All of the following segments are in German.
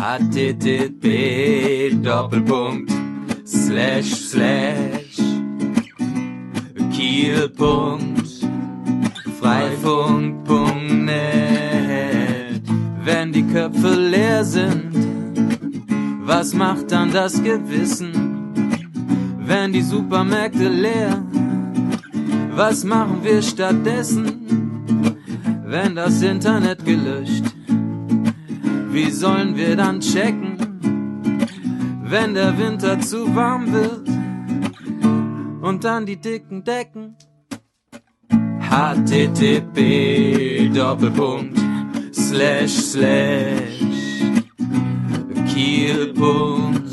http Doppelpunkt slash slash Kiel.punkt freifunk.net Wenn die Köpfe leer sind, was macht dann das Gewissen? Wenn die Supermärkte leer, was machen wir stattdessen? Wenn das Internet gelöscht, wie sollen wir dann checken? Wenn der Winter zu warm wird und dann die dicken Decken http Doppelpunkt slash slash Kiel.punkt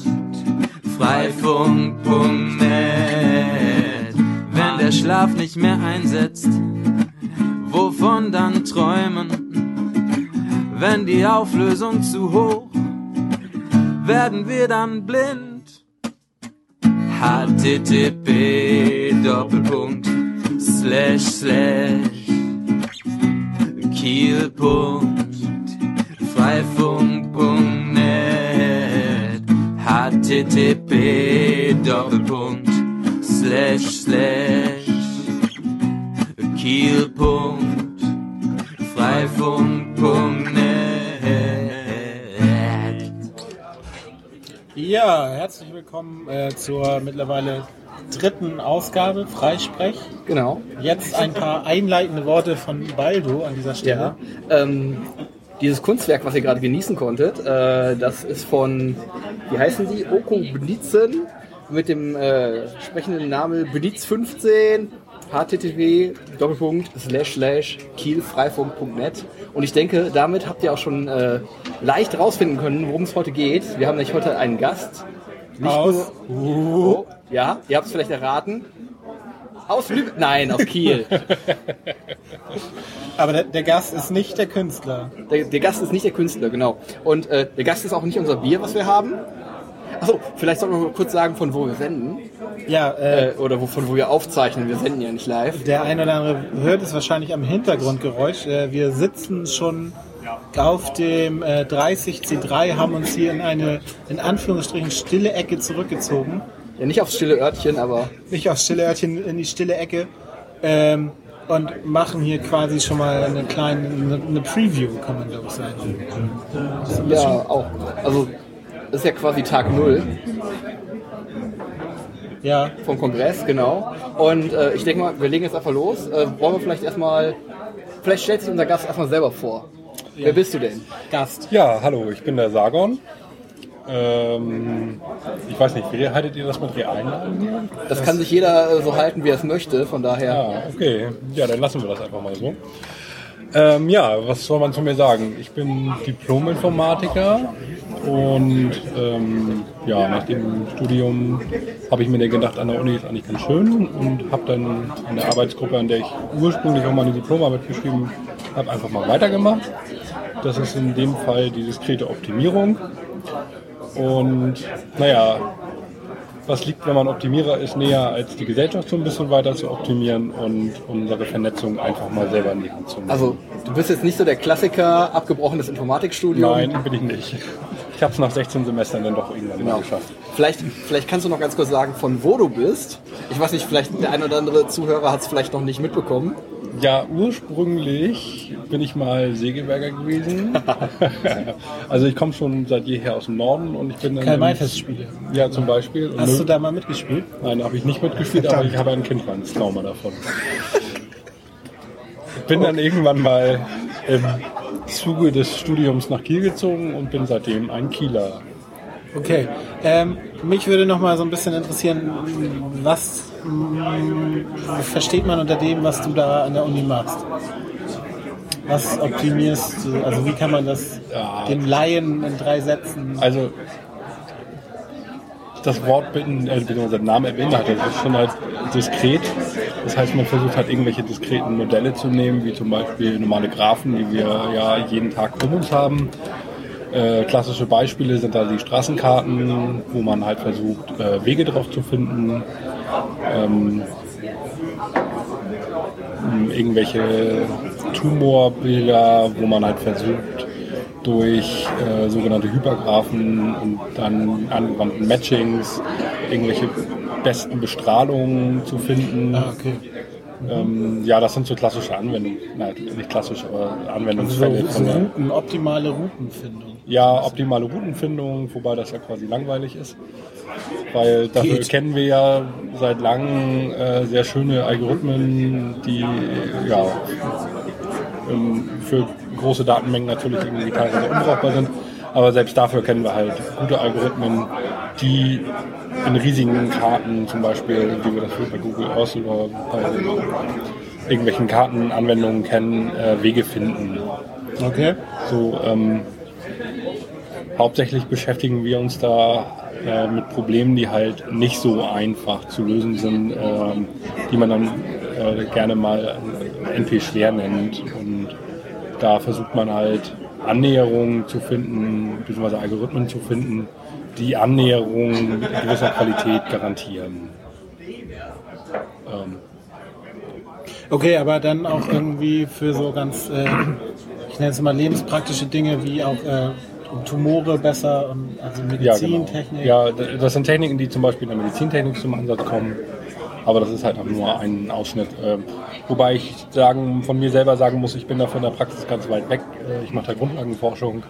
freifunk.net Wenn der Schlaf nicht mehr einsetzt, wovon dann träumen? Wenn die Auflösung zu hoch, werden wir dann blind? http Doppelpunkt slash slash. Kiel.freifunk.net http Doppelpunkt slash slash. Kiel.freifunk.net Ja, herzlich willkommen äh, zur mittlerweile dritten Ausgabe Freisprech. Genau. Jetzt ein paar einleitende Worte von Baldo an dieser Stelle. Ja. Ähm, dieses Kunstwerk, was ihr gerade genießen konntet, äh, das ist von, wie heißen die? Oko Blitzen mit dem äh, sprechenden Namen Blitz 15 http Doppelpunkt slash slash kielfreifunk.net und ich denke, damit habt ihr auch schon äh, leicht rausfinden können, worum es heute geht. Wir haben nämlich heute einen Gast. Nicht Aus- nur, oh, ja, ihr habt es vielleicht erraten. Aus Lübeck? Nein, aus Kiel. Aber der, der Gast ist nicht der Künstler. Der, der Gast ist nicht der Künstler, genau. Und äh, der Gast ist auch nicht unser Bier, was wir haben. Achso, vielleicht sollten wir mal kurz sagen, von wo wir senden. Ja, äh, Äh, oder wo, von wo wir aufzeichnen. Wir senden ja nicht live. der eine oder andere hört es wahrscheinlich am Hintergrundgeräusch. Äh, wir sitzen schon auf dem äh, 30C3, haben uns hier in eine, in Anführungsstrichen, stille Ecke zurückgezogen. Ja, nicht aufs stille Örtchen, aber Nicht aufs stille Örtchen, in die stille Ecke. Ähm, und machen hier quasi schon mal eine kleine eine, eine Preview, kann man glaube ich sagen. ja, auch. Also, das ist ja quasi Tag Null Ja, vom Kongress, genau. Und äh, ich denke mal, wir legen jetzt einfach los. Äh, wollen wir vielleicht erstmal, vielleicht stellt sich unser Gast erstmal selber vor. Wer bist du denn? Gast. Ja, hallo, ich bin der Sargon. Ähm, ich weiß nicht, wie haltet ihr das mit realen hier? Das kann sich jeder äh, so halten, wie er es möchte, von daher. Ja, okay. Ja, dann lassen wir das einfach mal so. Ähm, ja, was soll man zu mir sagen? Ich bin Diplom-Informatiker und ähm, ja, nach dem Studium habe ich mir dann gedacht, an der Uni ist eigentlich ganz schön und habe dann in der Arbeitsgruppe, an der ich ursprünglich auch meine Diplomarbeit geschrieben habe, einfach mal weitergemacht. Das ist in dem Fall die diskrete Optimierung. Und naja, was liegt, wenn man Optimierer ist, näher als die Gesellschaft so ein bisschen weiter zu optimieren und unsere Vernetzung einfach mal selber in die Hand zu nehmen. Also, du bist jetzt nicht so der Klassiker, abgebrochenes Informatikstudium. Nein, bin ich nicht. Ich habe es nach 16 Semestern dann doch irgendwann Genau. mal geschafft. Vielleicht, vielleicht kannst du noch ganz kurz sagen, von wo du bist. Ich weiß nicht, vielleicht der ein oder andere Zuhörer hat es vielleicht noch nicht mitbekommen. Ja, ursprünglich bin ich mal Segelberger gewesen. also ich komme schon seit jeher aus dem Norden und ich bin dann... Karl-May-Festspiele. Ja, zum Beispiel. Und Hast du da mal mitgespielt? Nein, habe ich nicht mitgespielt, aber ich habe ein Kindheitstrauma davon. Ich bin dann irgendwann mal im Zuge des Studiums nach Kiel gezogen und bin seitdem ein Kieler. Okay. Ähm, mich würde noch mal so ein bisschen interessieren, was mm, versteht man unter dem, was du da an der Uni machst? Was optimierst du? Also wie kann man das Ja. dem Laien in drei Sätzen? Also das Wort bin- äh, beziehungsweise der Name beinhaltet, das ist schon halt diskret. Das heißt, man versucht halt irgendwelche diskreten Modelle zu nehmen, wie zum Beispiel normale Graphen, die wir ja jeden Tag um uns haben. Äh, klassische Beispiele sind da die Straßenkarten, wo man halt versucht, äh, Wege drauf zu finden. Ähm, irgendwelche Tumorbilder, wo man halt versucht, durch äh, sogenannte Hypergraphen und dann angewandten Matchings irgendwelche besten Bestrahlungen zu finden. Ah, okay. Ähm, ja, das sind so klassische Anwendungen. Nein, nicht klassisch, aber So, Anwendungsfälle so von der, Routen, optimale Routenfindung. Ja, optimale Routenfindung, wobei das ja quasi langweilig ist. Weil dafür Geht. kennen wir ja seit langem äh, sehr schöne Algorithmen, die ja ähm, für große Datenmengen natürlich irgendwie teilweise unbrauchbar sind. Aber selbst dafür kennen wir halt gute Algorithmen, die in riesigen Karten, zum Beispiel, wie wir das bei Google Earth oder bei irgendwelchen Kartenanwendungen kennen, äh, Wege finden. Okay. So, ähm, hauptsächlich beschäftigen wir uns da äh, mit Problemen, die halt nicht so einfach zu lösen sind, ähm, die man dann äh, gerne mal NP schwer nennt. Und da versucht man halt Annäherungen zu finden, beziehungsweise Algorithmen zu finden, die Annäherungen gewisser Qualität garantieren. Ähm, Okay, aber dann auch irgendwie für so ganz, äh, ich nenne es mal lebenspraktische Dinge wie auch äh, um Tumore besser, um, also Ja, genau. Medizintechnik. Ja, das sind Techniken, die zum Beispiel in der Medizintechnik zum Einsatz kommen. Aber das ist halt auch nur ein Ausschnitt. Ähm, Wobei ich sagen, von mir selber sagen muss, ich bin da von der Praxis ganz weit weg. Äh, Ich mache da Grundlagenforschung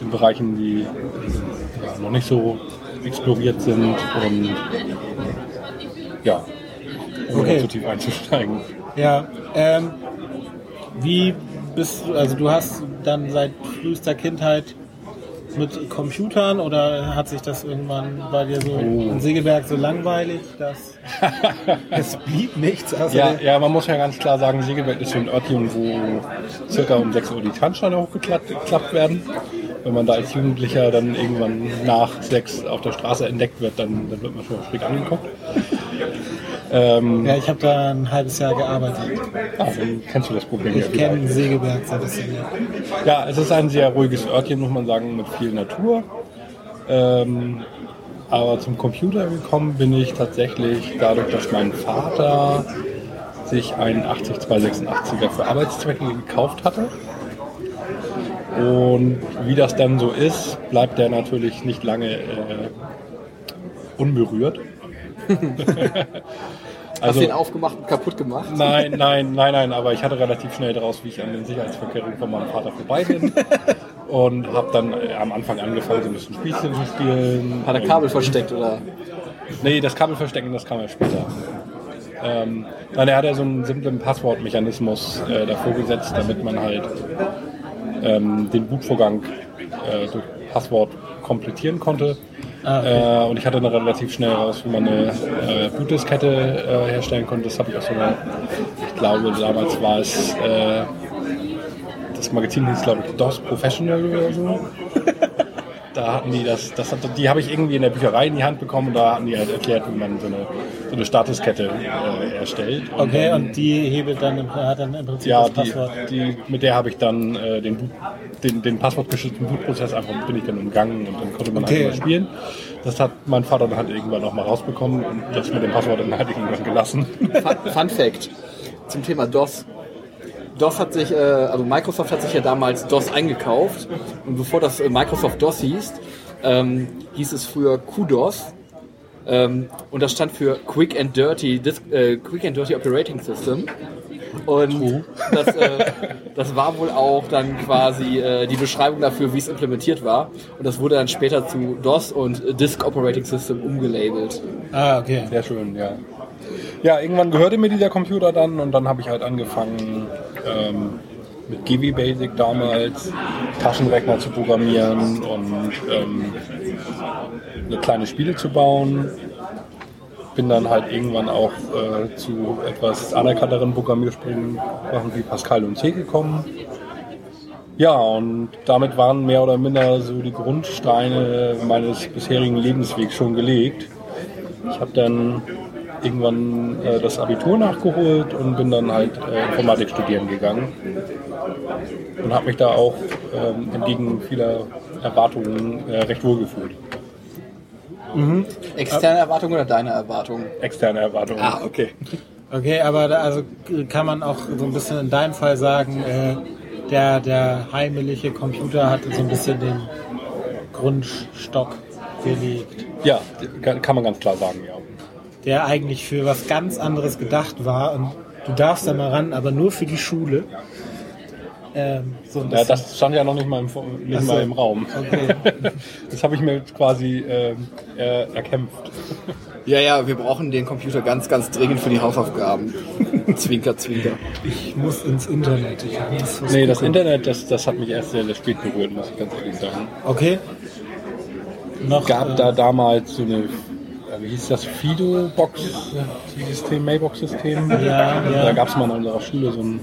in Bereichen, die ja, noch nicht so exploriert sind. Und ja, ohne Okay. zu tief einzusteigen. Ja, ähm, wie bist du, also du hast dann seit frühester Kindheit mit Computern oder hat sich das irgendwann bei dir so Oh. in Segeberg so langweilig, dass es blieb nichts außer Ja, ja, man muss ja ganz klar sagen, Segeberg ist so ein Örtchen, wo circa um 6 Uhr die Tanzsteine hochgeklappt geklappt werden. Wenn man da als Jugendlicher dann irgendwann nach 6 auf der Straße entdeckt wird, dann, dann wird man schon schräg angeguckt. Ähm, ja, ich habe da ein halbes Jahr gearbeitet. ah, dann kennst du das Problem ja Ich kenne Segeberg so ein bisschen. Ja. Ja, es ist ein sehr ruhiges Örtchen, muss man sagen, mit viel Natur. Ähm, aber zum Computer gekommen bin ich tatsächlich dadurch, dass mein Vater sich einen 80286er für Arbeitszwecke gekauft hatte. Und wie das dann so ist, bleibt der natürlich nicht lange äh, unberührt. Hast du den aufgemacht und kaputt gemacht? Nein, nein, nein, nein, aber ich hatte relativ schnell draus, wie ich an den Sicherheitsverkehrungen von meinem Vater vorbei bin. Und habe dann äh, am Anfang angefangen, so ein bisschen Spielchen zu spielen. Hat er Kabel versteckt oder? Nee, das Kabel verstecken, das kam ja später. Ähm, nein, er hat ja so einen simplen Passwortmechanismus äh, davor gesetzt, damit man halt ähm, den Bootvorgang äh, durch Passwort komplettieren konnte. Äh, und ich hatte dann relativ schnell raus, wie man eine äh, Bootdiskette äh, herstellen konnte. Das habe ich auch so eine, ich glaube, damals war es, äh, das Magazin hieß, glaube ich, DOS Professional oder so. Da hatten die das, das hat, die habe ich irgendwie in der Bücherei in die Hand bekommen und da hatten die halt erklärt, wie man so eine, so eine Statuskette äh, erstellt. Okay, dann- und die hebelt dann, im- hat dann im Prinzip ja, das die, Passwort. die, mit der habe ich dann äh, den, Boot- den, den passwortgeschützten Bootprozess einfach bin ich dann umgangen und dann konnte man Okay. einfach spielen. Das hat mein Vater dann halt irgendwann noch mal rausbekommen und das mit dem Passwort dann halt irgendwann gelassen. Fun, Fun Fact zum Thema DOS. DOS hat sich, äh, also Microsoft hat sich ja damals DOS eingekauft und bevor das äh, Microsoft DOS hieß, ähm, hieß es früher QDOS ähm, und das stand für Quick and Dirty Dis äh, Quick and Dirty Operating System und das, äh, das war wohl auch dann quasi äh, die Beschreibung dafür, wie es implementiert war und das wurde dann später zu DOS und Disk Operating System umgelabelt. Ah, okay. Sehr schön, ja. Ja, irgendwann gehörte mir dieser Computer dann und dann habe ich halt angefangen ähm, mit GW Basic damals Taschenrechner zu programmieren und ähm, kleine Spiele zu bauen. Bin dann halt irgendwann auch äh, zu etwas anerkannteren Programmiersprachen wie Pascal und C gekommen. Ja, und damit waren mehr oder minder so die Grundsteine meines bisherigen Lebenswegs schon gelegt. Ich habe dann irgendwann äh, das Abitur nachgeholt und bin dann halt äh, Informatik studieren gegangen. Und habe mich da auch ähm, entgegen vieler Erwartungen äh, recht wohl gefühlt. Externe Erwartungen oder deine Erwartungen? Externe Erwartungen. Ah, okay. Okay, aber da, also kann man auch so ein bisschen in deinem Fall sagen, äh, der, der heimelige Computer hat so ein bisschen den Grundstock gelegt, Ja, kann kann man ganz klar sagen, ja. der eigentlich für was ganz anderes gedacht war und du darfst da mal ran, aber nur für die Schule. Ähm, so Ja, das stand ja noch nicht mal im, nicht so. mal im Raum. Okay. Das habe ich mir quasi ähm, er, erkämpft. Ja, ja, wir brauchen den Computer ganz, ganz dringend für die Hausaufgaben. zwinker, zwinker. Ich muss ins Internet. Ich muss was Nee, das. Internet, das, das hat mich erst sehr, sehr spät berührt, muss ich ganz ehrlich sagen. Okay. Noch, gab äh, da damals so eine, äh, wie hieß das, Fido-Box-System, Mailbox-System. Ja, ja. Da gab es mal in unserer Schule so ein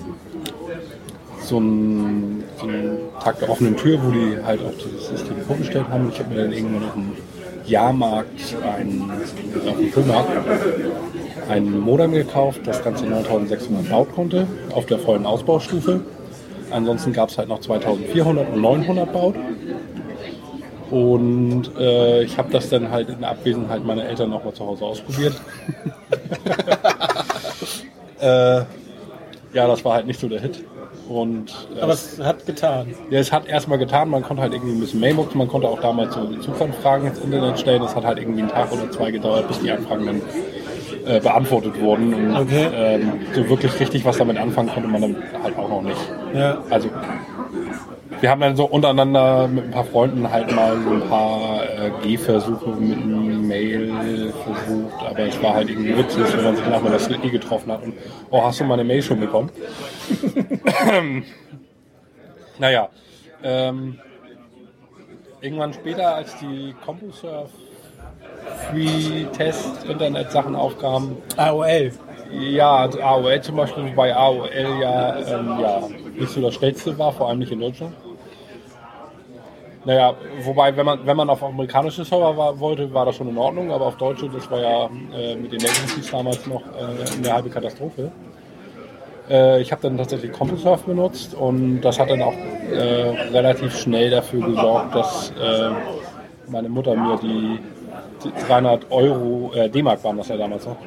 so einen, so einen Tag der offenen Tür, wo die halt auch dieses System vorgestellt haben. Ich habe mir dann irgendwann auf dem Jahrmarkt, ein, auf dem Flohmarkt, ein Modem gekauft, das Ganze 9600 Baut konnte, auf der vollen Ausbaustufe. Ansonsten gab es halt noch 2400 und 900 Baut. Und äh, ich habe das dann halt in Abwesenheit meiner Eltern nochmal zu Hause ausprobiert. äh, ja, das war halt nicht so der Hit. Und äh, aber es hat getan. ja, es hat erstmal getan, man konnte halt irgendwie ein bisschen Mailbox, man konnte auch damals so Zugfragen ins Internet stellen. Das hat halt irgendwie einen Tag oder zwei gedauert, bis die Anfragen dann äh, beantwortet wurden. Und Okay. ähm, so wirklich richtig was damit anfangen konnte man dann halt auch noch nicht. Ja. Also wir haben dann so untereinander mit ein paar Freunden halt mal so ein paar äh, Gehversuche mit einem Mail versucht, aber es war halt irgendwie witzig, wenn man sich nachher das eh getroffen hat und oh, hast du meine Mail schon bekommen? naja, ähm, irgendwann später, als die CompuServe Free Test Internet Sachen aufkamen, AOL. ja, also AOL zum Beispiel, wobei AOL ja, ähm, ja nicht so das schnellste war, vor allem nicht in Deutschland. Naja, wobei, wenn man, wenn man auf amerikanische Server war, wollte, war das schon in Ordnung, aber auf deutsche, das war ja äh, mit den Latencies damals noch äh, eine halbe Katastrophe. Äh, ich habe dann tatsächlich CompuServe benutzt und das hat dann auch äh, relativ schnell dafür gesorgt, dass äh, meine Mutter mir die, die 300 Euro, äh, D-Mark waren das ja damals noch,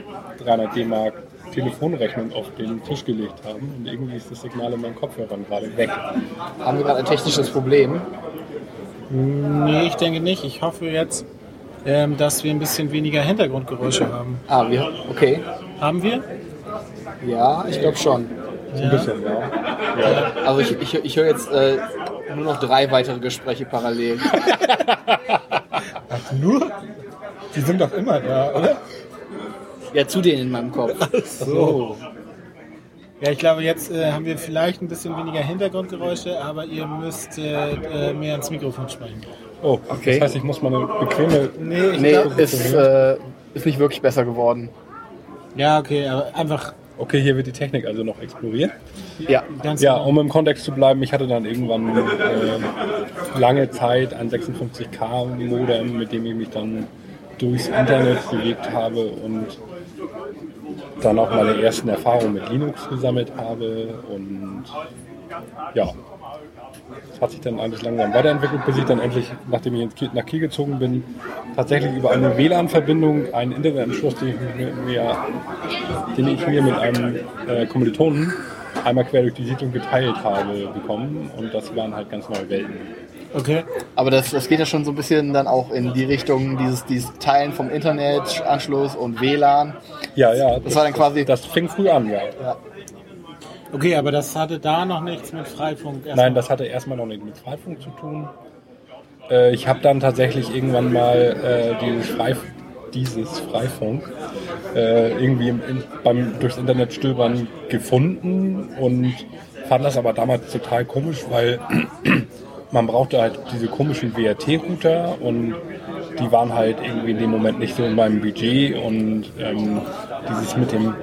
300 D-Mark Telefonrechnung auf den Tisch gelegt haben und irgendwie ist das Signal in meinen Kopfhörern gerade weg. Haben wir gerade ein technisches Problem? Nee, ich denke nicht. Ich hoffe jetzt, ähm, dass wir ein bisschen weniger Hintergrundgeräusche haben. Ah, wir, okay. Haben wir? Ja, ich glaube schon. So ein bisschen, ja. Also ich, ich, ich höre jetzt äh, nur noch drei weitere Gespräche parallel. Ach, nur? Die sind doch immer da, oder? Ja, zu denen in meinem Kopf. So. Ja, ich glaube, jetzt äh, haben wir vielleicht ein bisschen weniger Hintergrundgeräusche, aber ihr müsst äh, äh, mehr ins Mikrofon sprechen. Oh, Okay. das heißt, ich muss mal eine bequeme. Nee, ich Nee, glaube. ist, äh, ist nicht wirklich besser geworden. Ja, okay, aber einfach Okay, hier wird die Technik also noch exploriert. Ja. ganz Ja, genau. um im Kontext zu bleiben, ich hatte dann irgendwann äh, lange Zeit ein 56K-Modem, mit dem ich mich dann durchs Internet bewegt habe und dann auch meine ersten Erfahrungen mit Linux gesammelt habe. Und ja, das hat sich dann alles langsam weiterentwickelt, bis ich dann endlich, nachdem ich nach Kiel gezogen bin, tatsächlich über eine WLAN-Verbindung einen Internetanschluss, den ich mir, mir, den ich mir mit einem äh, Kommilitonen einmal quer durch die Siedlung geteilt habe, bekommen. Und das waren halt ganz neue Welten. Okay. Aber das, das geht ja schon so ein bisschen dann auch in die Richtung dieses, dieses Teilen vom Internetanschluss und WLAN. Ja, ja. Das war dann quasi- Das fing früh an, ja. Okay, aber das hatte da noch nichts mit Freifunk. erstmal. Nein, das hatte erstmal noch nichts mit Freifunk zu tun. Äh, ich habe dann tatsächlich irgendwann mal äh, dieses, Freif dieses Freifunk äh, irgendwie im, in, beim durchs Internet stöbern gefunden und fand das aber damals total komisch, weil man brauchte halt diese komischen WRT-Router und die waren halt irgendwie in dem Moment nicht so in meinem Budget und ähm, dieses mit dem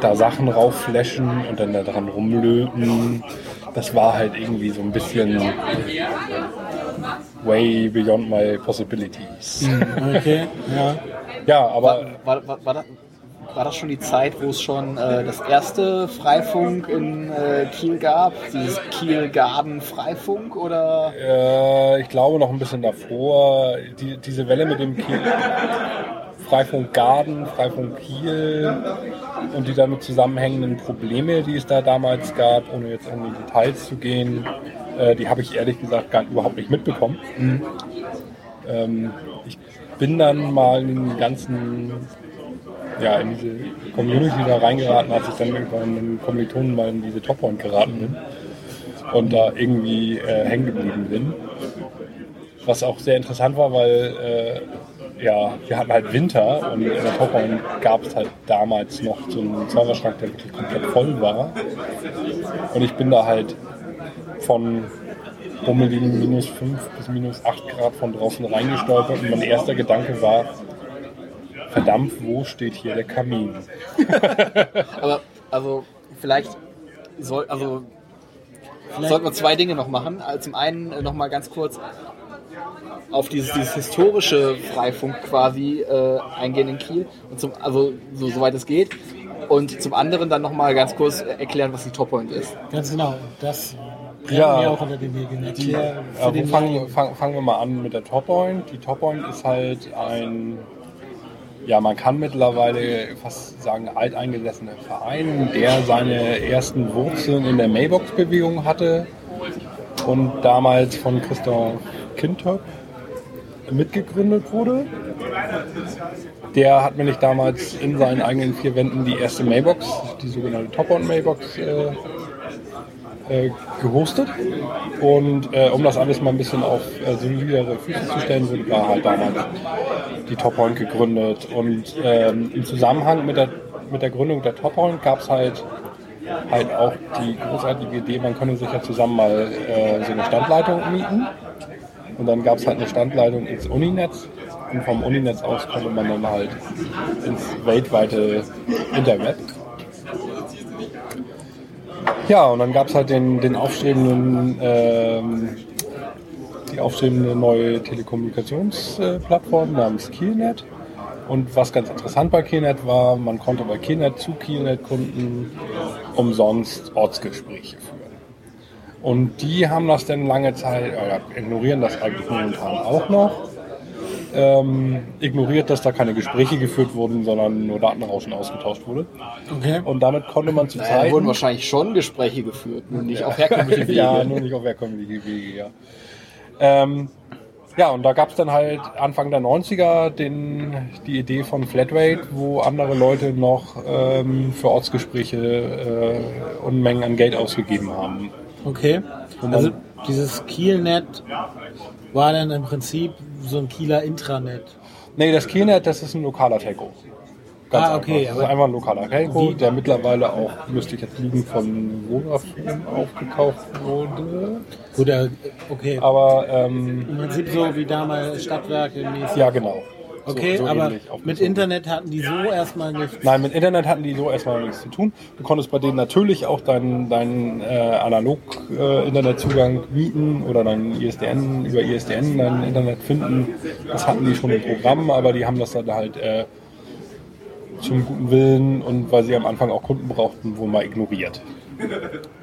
da Sachen raufflashen und dann da dran rumlöten, das war halt irgendwie so ein bisschen way beyond my possibilities. Okay, ja. Ja, War, aber war, war, war, das, war das schon die Zeit, wo es schon äh, das erste Freifunk in äh, Kiel gab? Dieses Kiel-Garden-Freifunk? Oder? äh, ich glaube noch ein bisschen davor, die, diese Welle mit dem Kiel Freifunk Garden, Freifunk Kiel und die damit zusammenhängenden Probleme, die es da damals gab, ohne jetzt in die Details zu gehen, äh, die habe ich ehrlich gesagt gar überhaupt nicht mitbekommen. Ähm, ich bin dann mal in den ganzen, ja, in diese Community da reingeraten, als ich dann irgendwann einem Kommilitonen mal in diese Top Point geraten bin und da irgendwie äh, hängen geblieben bin. Was auch sehr interessant war, weil äh, ja, wir hatten halt Winter und in der Top Point gab es halt damals noch so einen Serverschrank, der wirklich komplett voll war. Und ich bin da halt von bummeligen minus 5 bis minus 8 Grad von draußen reingestolpert und mein erster Gedanke war, verdammt, wo steht hier der Kamin? Aber also vielleicht soll also sollten wir zwei Dinge noch machen. Also zum einen äh, noch mal ganz kurz auf dieses, dieses historische Freifunk quasi äh, eingehen in Kiel und zum also so soweit es geht und zum anderen dann noch mal ganz kurz erklären, was die Toppoint ist. Ganz genau. Das Ja. mir auch unter den Nägeln. Erklär für Ja, wo den fangen, Laien. fang, fangen wir mal an mit der Top Point. Die Top Point ist halt ein, ja, man kann mittlerweile fast sagen, alteingesessener Verein, der seine ersten Wurzeln in der Mailbox-Bewegung hatte und damals von Christoph Kintöp mitgegründet wurde. Der hat nämlich damals in seinen eigenen vier Wänden die erste Mailbox, die sogenannte Top-On-Mailbox, äh, äh, gehostet. Und äh, um das alles mal ein bisschen auf äh, solidere Füße zu stellen, wurde da halt damals die Top Point gegründet. Und ähm, im Zusammenhang mit der, mit der Gründung der Top Point gab es halt, halt auch die großartige Idee, man könne sich ja zusammen mal äh, so eine Standleitung mieten. Und dann gab es halt eine Standleitung ins Uninetz. Und vom Uninetz aus konnte man dann halt ins weltweite Interweb. Ja, und dann gab es halt den, den aufstrebenden, ähm, die aufstrebende neue Telekommunikationsplattform namens Kielnet. Und was ganz interessant bei Kielnet war, man konnte bei Kielnet zu Kielnet-Kunden umsonst Ortsgespräche führen. Und die haben das dann lange Zeit, oder ignorieren das eigentlich momentan auch noch, ähm, ignoriert, dass da keine Gespräche geführt wurden, sondern nur Datenrauschen ausgetauscht wurde. Okay. Und damit konnte man zu Da Zeiten... wurden wahrscheinlich schon Gespräche geführt, nur nicht auf herkömmliche Wege. ja, nur nicht auf herkömmliche Wege, ja. Ähm, ja, und da gab es dann halt Anfang der 90er den, die Idee von Flatrate, wo andere Leute noch ähm, für Ortsgespräche äh, Unmengen an Geld ausgegeben haben. Okay. Also dieses Kielnet war dann im Prinzip so ein Kieler Intranet. Nee, das Kielnet, das ist ein lokaler Telco. Ganz Ah, okay, einfach. Das ist einfach ein lokaler Telco, der mittlerweile auch, müsste ich jetzt lügen, von Vodafone aufgekauft wurde. Oder okay. Aber ähm, Im Prinzip so wie damals Stadtwerke mäßig. ja, genau. So- Okay, so aber ähnlich aufgezogen. mit Internet hatten die so erstmal nichts. Nein, mit Internet hatten die so erstmal nichts zu tun. Du konntest bei denen natürlich auch deinen deinen äh, Analog-Internetzugang mieten oder dein ISDN, über ISDN dein Internet finden. Das hatten die schon im Programm, aber die haben das dann halt äh, zum guten Willen und weil sie am Anfang auch Kunden brauchten, wohl mal ignoriert.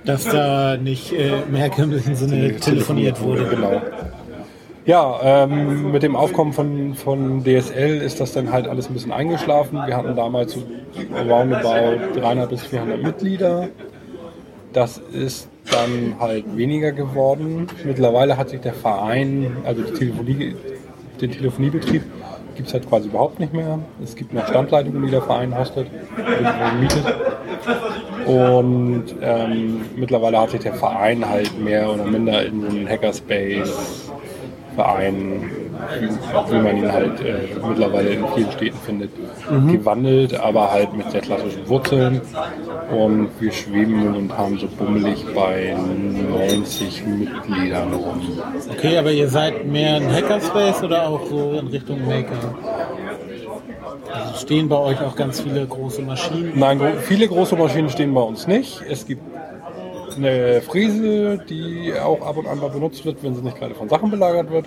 Dass da nicht äh, im herkömmlichen Sinne telefoniert wurde. Genau. Ja, ähm, mit dem Aufkommen von, von DSL ist das dann halt alles ein bisschen eingeschlafen. Wir hatten damals so roundabout 300 bis 400 Mitglieder. Das ist dann halt weniger geworden. Mittlerweile hat sich der Verein, also die Telefonie, den Telefoniebetrieb, gibt es halt quasi überhaupt nicht mehr. Es gibt noch Standleitungen, die der Verein hostet, mietet. Und ähm, mittlerweile hat sich der Verein halt mehr oder minder in so einen Hackerspace Verein, wie, man ihn halt äh, mittlerweile in vielen Städten findet, gewandelt, aber halt mit sehr klassischen Wurzeln. Und wir schweben momentan so bummelig bei 90 Mitgliedern rum. Okay, aber ihr seid mehr ein Hackerspace oder auch so in Richtung Maker? Also stehen bei euch auch ganz viele große Maschinen. Nein, viele große Maschinen stehen bei uns nicht. Es gibt eine Fräse, die auch ab und an mal benutzt wird, wenn sie nicht gerade von Sachen belagert wird.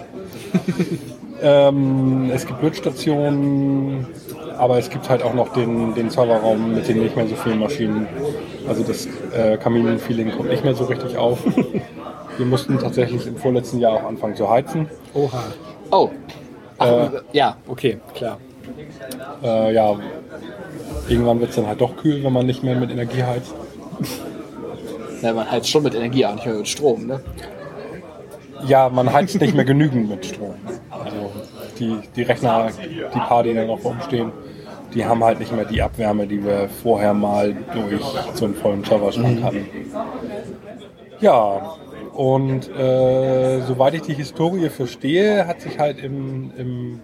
ähm, es gibt Lötstationen, aber es gibt halt auch noch den, den Serverraum mit den nicht mehr so vielen Maschinen. Also das äh, Kamin-Feeling kommt nicht mehr so richtig auf. Wir mussten tatsächlich im vorletzten Jahr auch anfangen zu heizen. Oha. Oh. Ach, Äh, ja, okay, klar. Äh, ja, irgendwann wird es dann halt doch kühl, wenn man nicht mehr mit Energie heizt. Ja, man heizt schon mit Energie, auch nicht mehr mit Strom, ne? Ja, man heizt nicht mehr genügend mit Strom. Also die, die Rechner, die paar, die dann noch rumstehen, die haben halt nicht mehr die Abwärme, die wir vorher mal durch so einen vollen Serverschrank hatten. Ja, und äh, soweit ich die Historie verstehe, hat sich halt im, im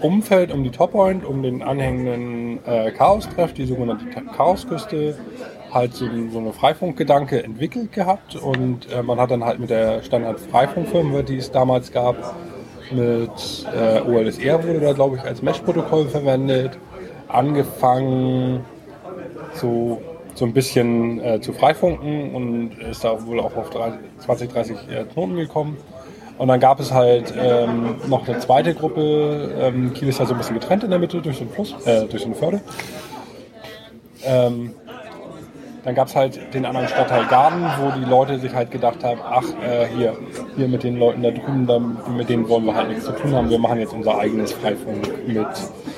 Umfeld um die Toppoint, um den anhängenden äh, Chaos-Treff, die sogenannte Chaosküste, halt so, so eine Freifunkgedanke entwickelt gehabt und äh, man hat dann halt mit der Standard-Freifunkfirma, die es damals gab, mit äh, OLSR wurde da glaube ich als Mesh-Protokoll verwendet, angefangen so, so ein bisschen äh, zu freifunken und ist da wohl auch auf 30, 20, 30 äh, Knoten gekommen. Und dann gab es halt ähm, noch eine zweite Gruppe. Ähm, Kiel ist ja so ein bisschen getrennt in der Mitte durch den Fluss, äh, durch den Förde. Ähm, dann gab es halt den anderen Stadtteil Garden, wo die Leute sich halt gedacht haben, ach, äh, hier, hier mit den Leuten da drüben, da, mit denen wollen wir halt nichts zu tun haben. Wir machen jetzt unser eigenes Freifunk mit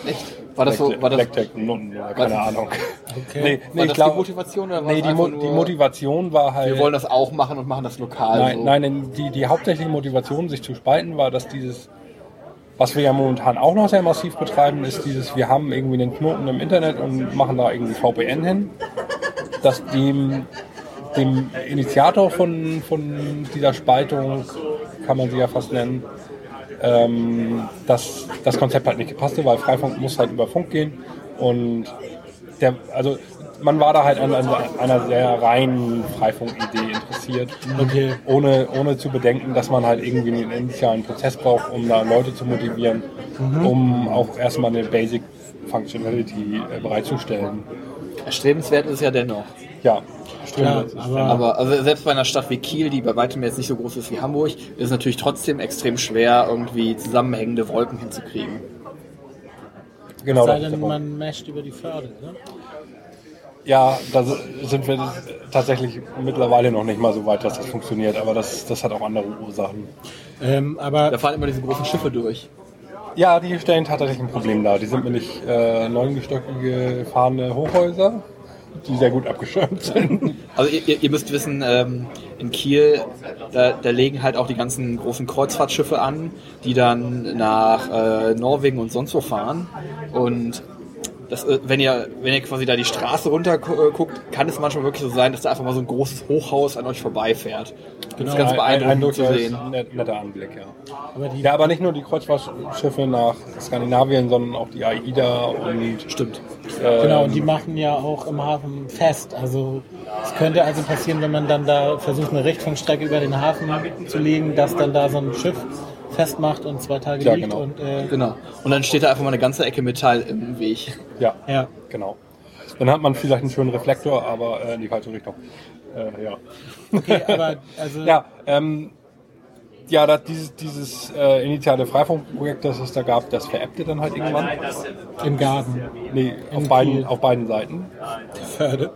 Echt? War das so, war das, Black Tech Nutten oder keine Ahnung. Okay. Nee, nee, war das glaub- die Motivation oder war Nee, die, Mo die Motivation war halt. wir wollen das auch machen und machen das lokal Nein, so? nein, nein die, die hauptsächliche Motivation, sich zu spalten, war, dass dieses, was wir ja momentan auch noch sehr massiv betreiben, ist dieses, wir haben irgendwie einen Knoten im Internet und machen da irgendwie VPN hin, dass dem, dem Initiator von, von dieser Spaltung, kann man sie ja fast nennen, ähm, dass das Konzept halt nicht gepasste, weil Freifunk muss halt über Funk gehen und der, also man war da halt an, an einer sehr reinen Freifunk-Idee interessiert, Okay. ohne, ohne zu bedenken, dass man halt irgendwie einen initialen Prozess braucht, um da Leute zu motivieren, um auch erstmal eine Basic Functionality äh, bereitzustellen. Erstrebenswert ist es ja dennoch. Ja, Klar, stimmt. aber, Aber also selbst bei einer Stadt wie Kiel, die bei weitem jetzt nicht so groß ist wie Hamburg, ist es natürlich trotzdem extrem schwer, irgendwie zusammenhängende Wolken hinzukriegen. genau. sei denn, man mescht über die Förde. Ne? Ja, da sind wir tatsächlich mittlerweile noch nicht mal so weit, dass das funktioniert, aber das, das hat auch andere Ursachen. Ähm, aber Da fahren immer diese großen Schiffe durch. Ja, die stellen tatsächlich ein Problem dar. Die sind nämlich äh, neungestöckige fahrende Hochhäuser, die sehr gut abgeschirmt sind. Also ihr, ihr- müsst wissen, ähm, in Kiel, da, da legen halt auch die ganzen großen Kreuzfahrtschiffe an, die dann nach äh, Norwegen und sonst wo fahren. Und das, äh, wenn ihr, wenn ihr quasi da die Straße runter äh, guckt, kann es manchmal wirklich so sein, dass da einfach mal so ein großes Hochhaus an euch vorbeifährt. Das ist ganz Ein- ein, ein beeindruckend zu sehen. net- netter Anblick, ja. Aber die, Ja, aber nicht nur die Kreuzfahrtschiffe nach Skandinavien, sondern auch die AIDA und Stimmt. äh, genau, und die machen ja auch im Hafen fest. Also es könnte also passieren, wenn man dann da versucht, eine Richtfunkstrecke über den Hafen zu legen, dass dann da so ein Schiff festmacht und zwei Tage Ja, liegt. genau. Und, äh, Genau. Und dann steht da einfach mal eine ganze Ecke Metall im Weg. ja, ja. genau. Dann hat man vielleicht einen schönen Reflektor, aber äh, in die falsche Richtung. Äh, ja. Okay, aber also Ja, ähm, ja, das, dieses, dieses äh, initiale Freifunkprojekt, das es da gab, das veräppte dann halt irgendwann. im Garten, Nee, auf In beiden, Kiel. auf beiden Seiten. Förde.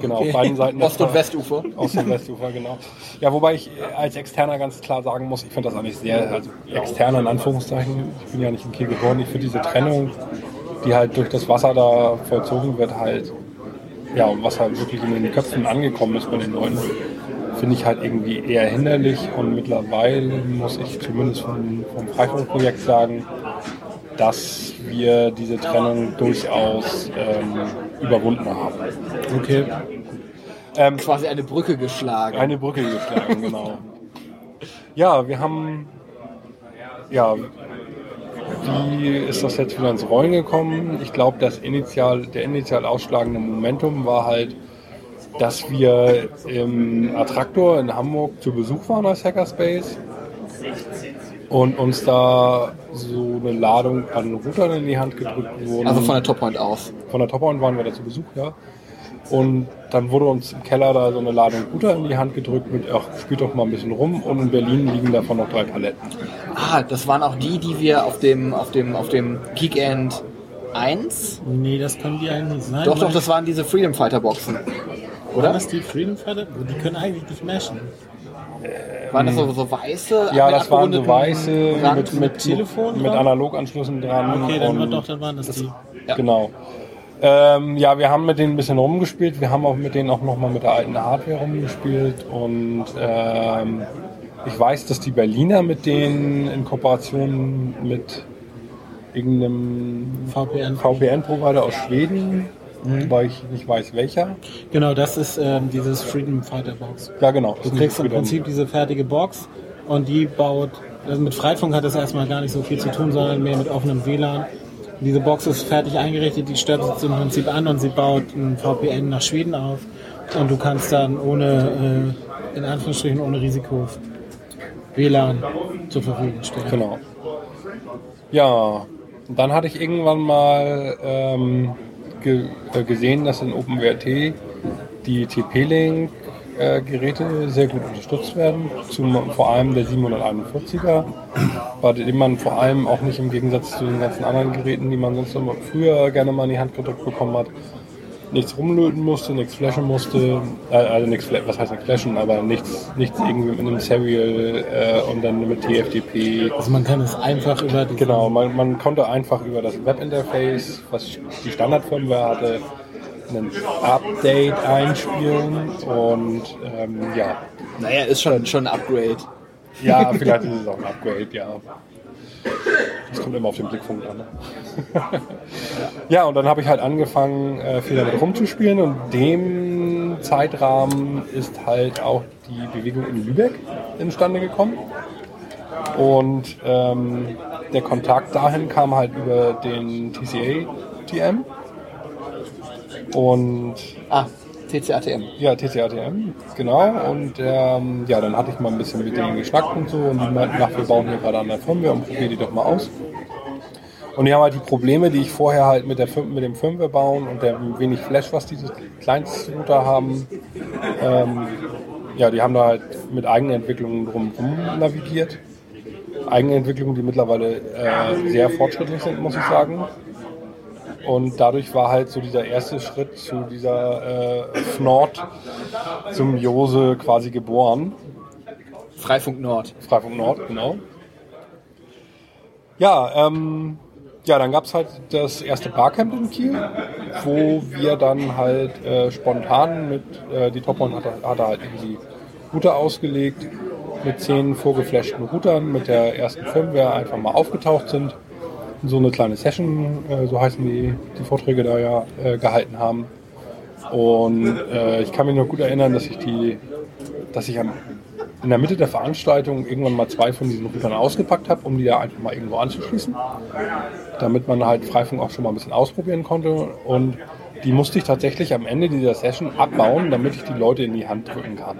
Genau, Okay. auf beiden Seiten. Ost- und Westufer. Ost- und Westufer, genau. Ja, wobei ich äh, als Externer ganz klar sagen muss, ich finde das eigentlich sehr, also externer in Anführungszeichen, ich bin ja nicht in Kiel geboren, ich finde diese Trennung, die halt durch das Wasser da vollzogen wird, halt, ja, und was halt wirklich in den Köpfen angekommen ist bei den Leuten, finde ich halt irgendwie eher hinderlich und mittlerweile muss ich zumindest vom, vom Freifunkprojekt sagen, dass wir diese Trennung durchaus ähm, überwunden haben. Okay. Ähm, Quasi eine Brücke geschlagen. eine Brücke geschlagen, genau. Ja, wir haben. Ja, wie ist das jetzt wieder ins Rollen gekommen? Ich glaube, das initial, der initial ausschlagende Momentum war halt, dass wir im Attraktor in Hamburg zu Besuch waren als Hackerspace und uns da so eine Ladung an Routern in die Hand gedrückt wurden. Also von der Toppoint aus. Von der Toppoint waren wir da zu Besuch, ja. Und dann wurde uns im Keller da so eine Ladung Router in die Hand gedrückt mit, ach, spielt doch mal ein bisschen rum. Und in Berlin liegen davon noch drei Paletten. Ah, das waren auch die, die wir auf dem, auf dem, auf dem Geekend 1. Nee, das können die eigentlich nicht sein. Doch, doch, das waren diese Freedom Fighter Boxen. Waren Oder? das die Freedom Fighter? Die können eigentlich nicht meshen. Waren das so, so weiße? Ja, das waren so weiße Rand? mit, mit, Telefon mit, mit dran? Analoganschlüssen dran. Okay, dann, und- doch, dann waren das die. Genau. Ähm, ja, wir haben mit denen ein bisschen rumgespielt. Wir haben auch mit denen auch nochmal mit der alten Hardware rumgespielt. Und ähm, ich weiß, dass die Berliner mit denen in Kooperation mit irgendeinem VPN. VPN-Provider aus Schweden, weil ich nicht weiß welcher. Genau, das ist ähm, dieses Freedom Fighter Box. Ja, genau. Du kriegst im Prinzip diese fertige Box und die baut, also mit Freifunk hat das erstmal gar nicht so viel zu tun, sondern mehr mit offenem WLAN. Diese Box ist fertig eingerichtet, die stöpselt im Prinzip an und sie baut ein VPN nach Schweden auf und du kannst dann ohne, äh, in Anführungsstrichen ohne Risiko WLAN zur Verfügung stellen. Genau. Ja, und dann hatte ich irgendwann mal ähm, ge äh, gesehen, dass in OpenWrt die TP-Link-Geräte sehr gut unterstützt werden, zum, vor allem der 741er, bei dem man vor allem auch nicht im Gegensatz zu den ganzen anderen Geräten, die man sonst früher gerne mal in die Hand gedrückt bekommen hat, nichts rumlöten musste, nichts flashen musste, äh, also nichts, was heißt nicht flashen, aber nichts, nichts irgendwie mit einem Serial äh, und dann mit TFTP. Also man kann es einfach über die Genau, man, man konnte einfach über das Webinterface, was die Standardfirmware hatte, ein Update einspielen und ähm, ja, Naja, ist schon, schon ein Upgrade. ja, vielleicht ist es auch ein Upgrade, ja. Das kommt immer auf den Blickpunkt an. Ne? ja, und dann habe ich halt angefangen, äh, viel damit rumzuspielen und dem Zeitrahmen ist halt auch die Bewegung in Lübeck instande gekommen. Und ähm, der Kontakt dahin kam halt über den TCA-TM. Und Ah, TCATM. ja, TCATM, genau. Und ähm, ja, dann hatte ich mal ein bisschen mit denen geschnackt und so. Und die meinten, ach, wir bauen hier gerade an der Firmware und probier die doch mal aus. Und die haben halt die Probleme, die ich vorher halt mit, der, mit dem Firmware bauen und der wenig Flash, was diese Kleinstrouter haben. Ähm, ja, die haben da halt mit Eigenentwicklungen drumherum navigiert. Eigenentwicklungen, die mittlerweile äh, sehr fortschrittlich sind, muss ich sagen. Und dadurch war halt so dieser erste Schritt zu dieser äh, Fnord-Symbiose quasi geboren. Freifunk Nord. Freifunk Nord, genau. Ja, ähm, ja, dann gab es halt das erste Barcamp in Kiel, wo wir dann halt äh, spontan mit, äh, die Topon hatte, hatte halt irgendwie Router ausgelegt, mit zehn vorgeflashten Routern mit der ersten Firmware einfach mal aufgetaucht sind. So eine kleine Session, äh, so heißen die, die Vorträge da ja äh, gehalten haben. Und äh, ich kann mich noch gut erinnern, dass ich die, dass ich am, in der Mitte der Veranstaltung irgendwann mal zwei von diesen Routern ausgepackt habe, um die da einfach mal irgendwo anzuschließen, damit man halt Freifunk auch schon mal ein bisschen ausprobieren konnte. Und die musste ich tatsächlich am Ende dieser Session abbauen, damit ich die Leute in die Hand drücken kann.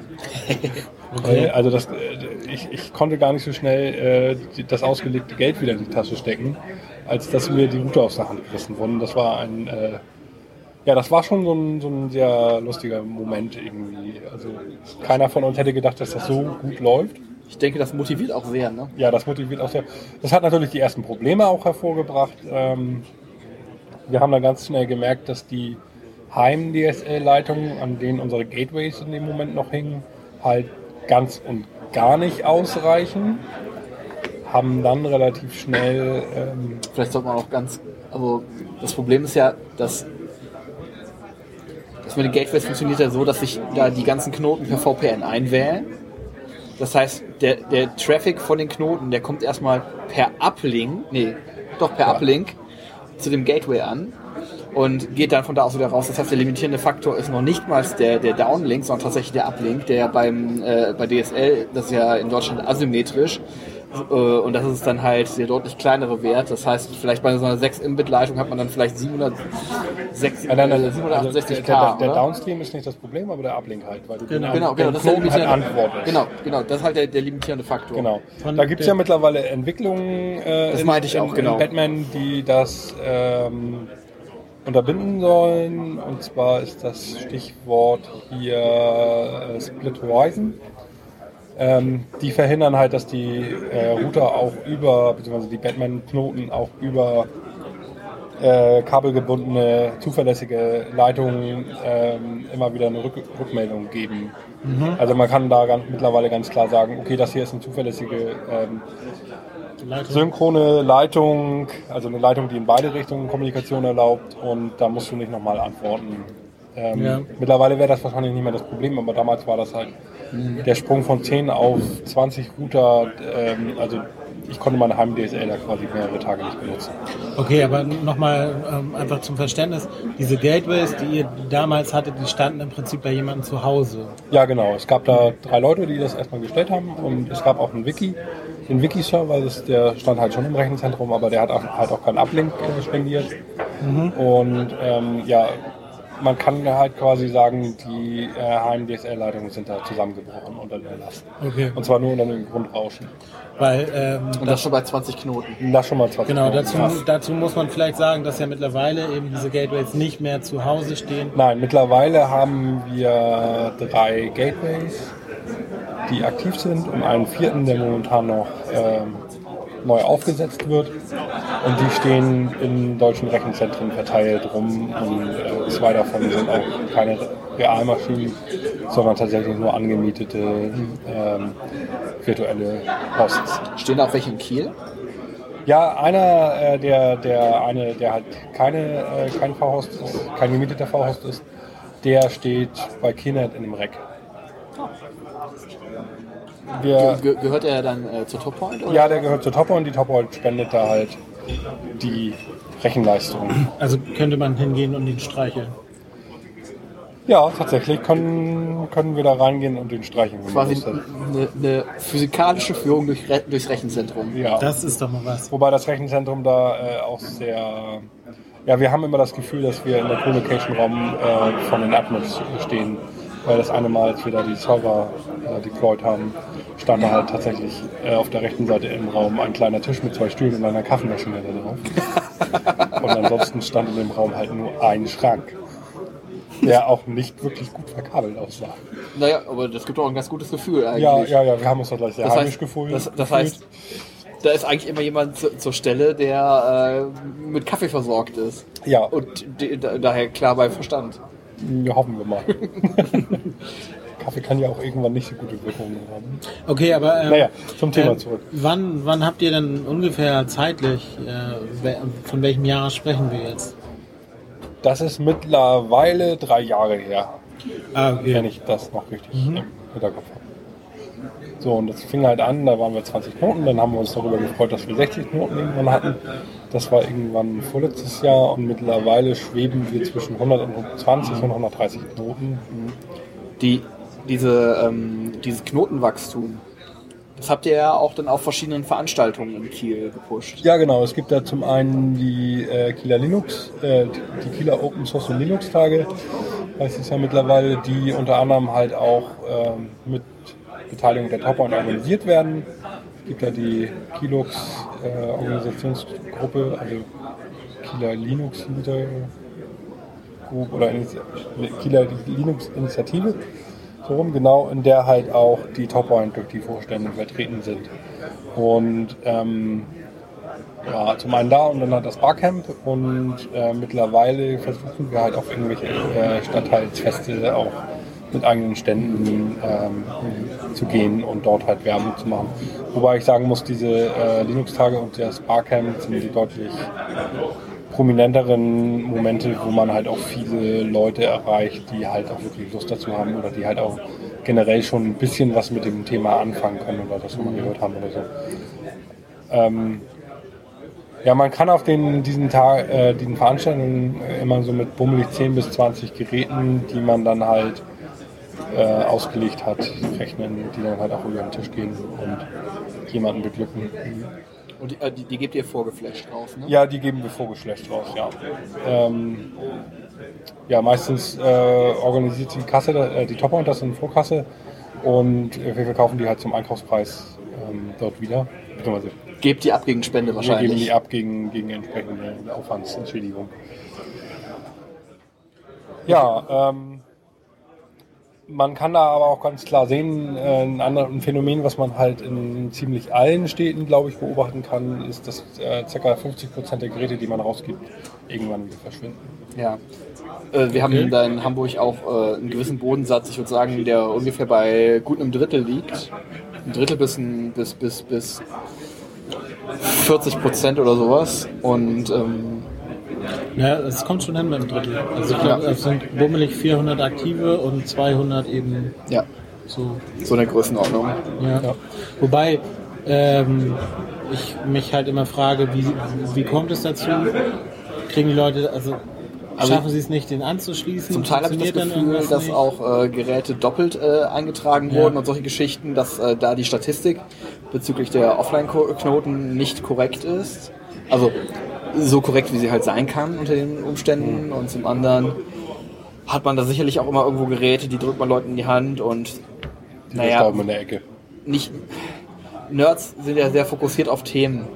Weil, Also das, äh, ich, ich konnte gar nicht so schnell äh, das ausgelegte Geld wieder in die Tasche stecken, als dass mir die Router aus der Hand gerissen wurden. Das war ein, äh, ja, das war schon so ein, so ein sehr lustiger Moment irgendwie. Also keiner von uns hätte gedacht, dass das so gut läuft. Ich denke, das motiviert auch sehr, ne? Ja, das motiviert auch sehr. Das hat natürlich die ersten Probleme auch hervorgebracht. Ähm, wir haben dann ganz schnell gemerkt, dass die Heim-DSL-Leitungen, an denen unsere Gateways in dem Moment noch hingen, halt ganz und gar nicht ausreichen. Haben dann relativ schnell ähm, Vielleicht sollte man auch ganz, also das Problem ist ja, dass das mit den Gateways funktioniert ja so, dass sich da die ganzen Knoten per VPN einwählen. Das heißt, der, der Traffic von den Knoten, der kommt erstmal per Uplink, nee, doch per Uplink zu dem Gateway an und geht dann von da aus wieder raus. Das heißt, der limitierende Faktor ist noch nicht mal der, der Downlink, sondern tatsächlich der Uplink, der ja beim, äh, bei DSL, das ist ja in Deutschland asymmetrisch, und das ist dann halt der deutlich kleinere Wert. Das heißt, vielleicht bei so einer 6 Mbit-Leitung hat man dann vielleicht 706, Ja, nein, nein, äh, also 768k. der, der, der oder? Downstream ist nicht das Problem, aber der Uplink halt, weil du Genau. Genau, genau, das ist der halt limitierende antwortest. Genau, genau, das ist halt der, der limitierende Faktor. Genau. Von Da gibt es ja mittlerweile Entwicklungen äh, Das in, meinte ich auch, in, genau. in Batman, die das ähm, unterbinden sollen. Und zwar ist das Stichwort hier äh, Split Horizon. Ähm, die verhindern halt, dass die äh, Router auch über, beziehungsweise die Batman-Knoten auch über äh, kabelgebundene, zuverlässige Leitungen ähm, immer wieder eine Rück Rückmeldung geben. Also man kann da ganz, mittlerweile ganz klar sagen, okay, das hier ist eine zuverlässige ähm, Leitung. synchrone Leitung, also eine Leitung, die in beide Richtungen Kommunikation erlaubt und da musst du nicht nochmal antworten. Ähm, Ja. Mittlerweile wäre das wahrscheinlich nicht mehr das Problem, aber damals war das halt der Sprung von 10 auf 20 Router, ähm, also ich konnte meine Heim-DSL da quasi mehrere Tage nicht benutzen. Okay, aber nochmal ähm, einfach zum Verständnis. Diese Gateways, die ihr damals hattet, die standen im Prinzip bei jemandem zu Hause. Ja, genau. Es gab da drei Leute, die das erstmal gestellt haben und es gab auch einen Wiki, den Wiki-Server, der stand halt schon im Rechenzentrum, aber der hat auch, halt auch keinen Uplink äh, spendiert. Und ähm, ja, man kann halt quasi sagen, die äh, Heim-DSL-Leitungen sind da zusammengebrochen unter der Last. Okay. Und zwar nur unter dem Grundrauschen. Weil, ähm, Und das schon bei 20 Knoten. Das schon mal 20 genau, Minuten. dazu, Krass. dazu muss man vielleicht sagen, dass ja mittlerweile eben diese Gateways nicht mehr zu Hause stehen. Nein, mittlerweile haben wir drei Gateways, die aktiv sind und einen vierten, der momentan noch ähm, neu aufgesetzt wird. Und die stehen in deutschen Rechenzentren verteilt rum und äh, zwei davon sind auch keine Realmaschinen, sondern tatsächlich nur angemietete ähm, virtuelle Hosts. Stehen auch welche in Kiel? Ja, einer, äh, der, der eine, der halt keine, äh, kein V-Host ist, kein gemieteter V-Host ist, der steht bei Kinet in dem Rack. Wir, Ge gehört er dann äh, zur Toppoint? Oder? ja, der gehört zur Topper und die Topper spendet da halt die Rechenleistung. Also könnte man hingehen und ihn streicheln. Ja, tatsächlich können, können wir da reingehen und den streichen. Quasi eine, eine physikalische Führung durch, Re durchs Rechenzentrum. Ja. Das ist doch mal was. Wobei das Rechenzentrum da äh, auch sehr. Ja, wir haben immer das Gefühl, dass wir in der Co-Location-Raum äh, von den Admins stehen. Weil das eine Mal, als wir da die Server äh, deployed haben, stand da halt tatsächlich äh, auf der rechten Seite im Raum ein kleiner Tisch mit zwei Stühlen und einer Kaffeemaschine da drauf. und ansonsten stand in dem Raum halt nur ein Schrank. Der auch nicht wirklich gut verkabelt aussah. Naja, aber das gibt auch ein ganz gutes Gefühl eigentlich. Ja, ja, ja, wir haben uns da gleich sehr Das heimisch heißt, gefühlt. das, das heißt, da ist eigentlich immer jemand zu, zur Stelle, der äh, mit Kaffee versorgt ist. ja, Und die, da, daher klar bei Verstand. Ja, hoffen wir mal. Kaffee kann ja auch irgendwann nicht so gute Wirkungen haben. Okay, aber ähm, Naja, zum Thema ähm, zurück. Wann, wann habt ihr denn ungefähr zeitlich, äh, von welchem Jahr sprechen wir jetzt? Das ist mittlerweile drei Jahre her, Ah, wenn okay. ich das noch richtig im Hinterkopf habe. So, und das fing halt an, da waren wir 20 Knoten, dann haben wir uns darüber gefreut, dass wir 60 Knoten irgendwann hatten. Das war irgendwann vorletztes Jahr und mittlerweile schweben wir zwischen 120 und 130 Knoten. Die, diese, ähm, dieses Knotenwachstum, das habt ihr ja auch dann auf verschiedenen Veranstaltungen in Kiel gepusht. Ja, genau. Es gibt da zum einen die äh, Kieler Linux, äh, die Kieler Open Source und Linux Tage, heißt es ja mittlerweile, die unter anderem halt auch ähm, mit Beteiligung der Topper organisiert werden. Gibt ja die Kilux äh, Organisationsgruppe, also Kieler Linux User Group oder Kieler Linux Initiative, so rum, genau, in der halt auch die Toppoint durch die Vorstände vertreten sind. Und ähm, ja, zum einen da und dann hat das Barcamp und äh, mittlerweile versuchen wir halt auf irgendwelche äh, Stadtteilsfeste auch mit eigenen Ständen ähm, zu gehen und dort halt Werbung zu machen. Wobei ich sagen muss, diese äh, Linux-Tage und das Barcamp sind die deutlich prominenteren Momente, wo man halt auch viele Leute erreicht, die halt auch wirklich Lust dazu haben oder die halt auch generell schon ein bisschen was mit dem Thema anfangen können oder das schon mal gehört haben oder so. Ähm, ja, man kann auf den, diesen, Tag, äh, diesen Veranstaltungen immer so mit bummelig 10 bis 20 Geräten, die man dann halt äh, ausgelegt hat, rechnen, die dann halt auch über den Tisch gehen und jemanden beglücken. Und die, äh, die, die gebt ihr vorgeflasht raus, ne? Ja, die geben wir vorgeschlecht raus, ja. Ähm, ja, meistens äh, organisiert die Kasse, äh, die Toppoint das in Vorkasse und wir verkaufen die halt zum Einkaufspreis ähm, dort wieder. Beziehungsweise Gebt die ab gegen Spende wir geben wahrscheinlich. die ab gegen, gegen entsprechende Aufwandsentschädigung. Ja, ähm, man kann da aber auch ganz klar sehen, äh, ein anderes ein Phänomen, was man halt in ziemlich allen Städten, glaube ich, beobachten kann, ist, dass äh, ca. 50% der Geräte, die man rausgibt, irgendwann wieder verschwinden. Ja. Äh, wir haben da in Hamburg auch äh, einen gewissen Bodensatz, ich würde sagen, der ungefähr bei gut einem Drittel liegt. Ein Drittel bis, ein, bis, bis, bis 40 Prozent oder sowas. Und ähm, Ja, es kommt schon hin mit dem Drittel. Also ich glaube, es sind bummelig 400 aktive und 200 eben ja, so. so eine Größenordnung. Ja. Wobei ähm, ich mich halt immer frage, wie, wie kommt es dazu? Kriegen die Leute, also, Also schaffen sie es nicht, den anzuschließen? Zum Teil habe ich das Gefühl, dass nicht? auch äh, Geräte doppelt äh, eingetragen Ja. wurden und solche Geschichten, dass äh, da die Statistik bezüglich der Offline-Knoten nicht korrekt ist. Also so korrekt, wie sie halt sein kann unter den Umständen. Und zum anderen hat man da sicherlich auch immer irgendwo Geräte, die drückt man Leuten in die Hand und Die Naja. in der Ecke. nicht. Nerds sind ja sehr fokussiert auf Themen.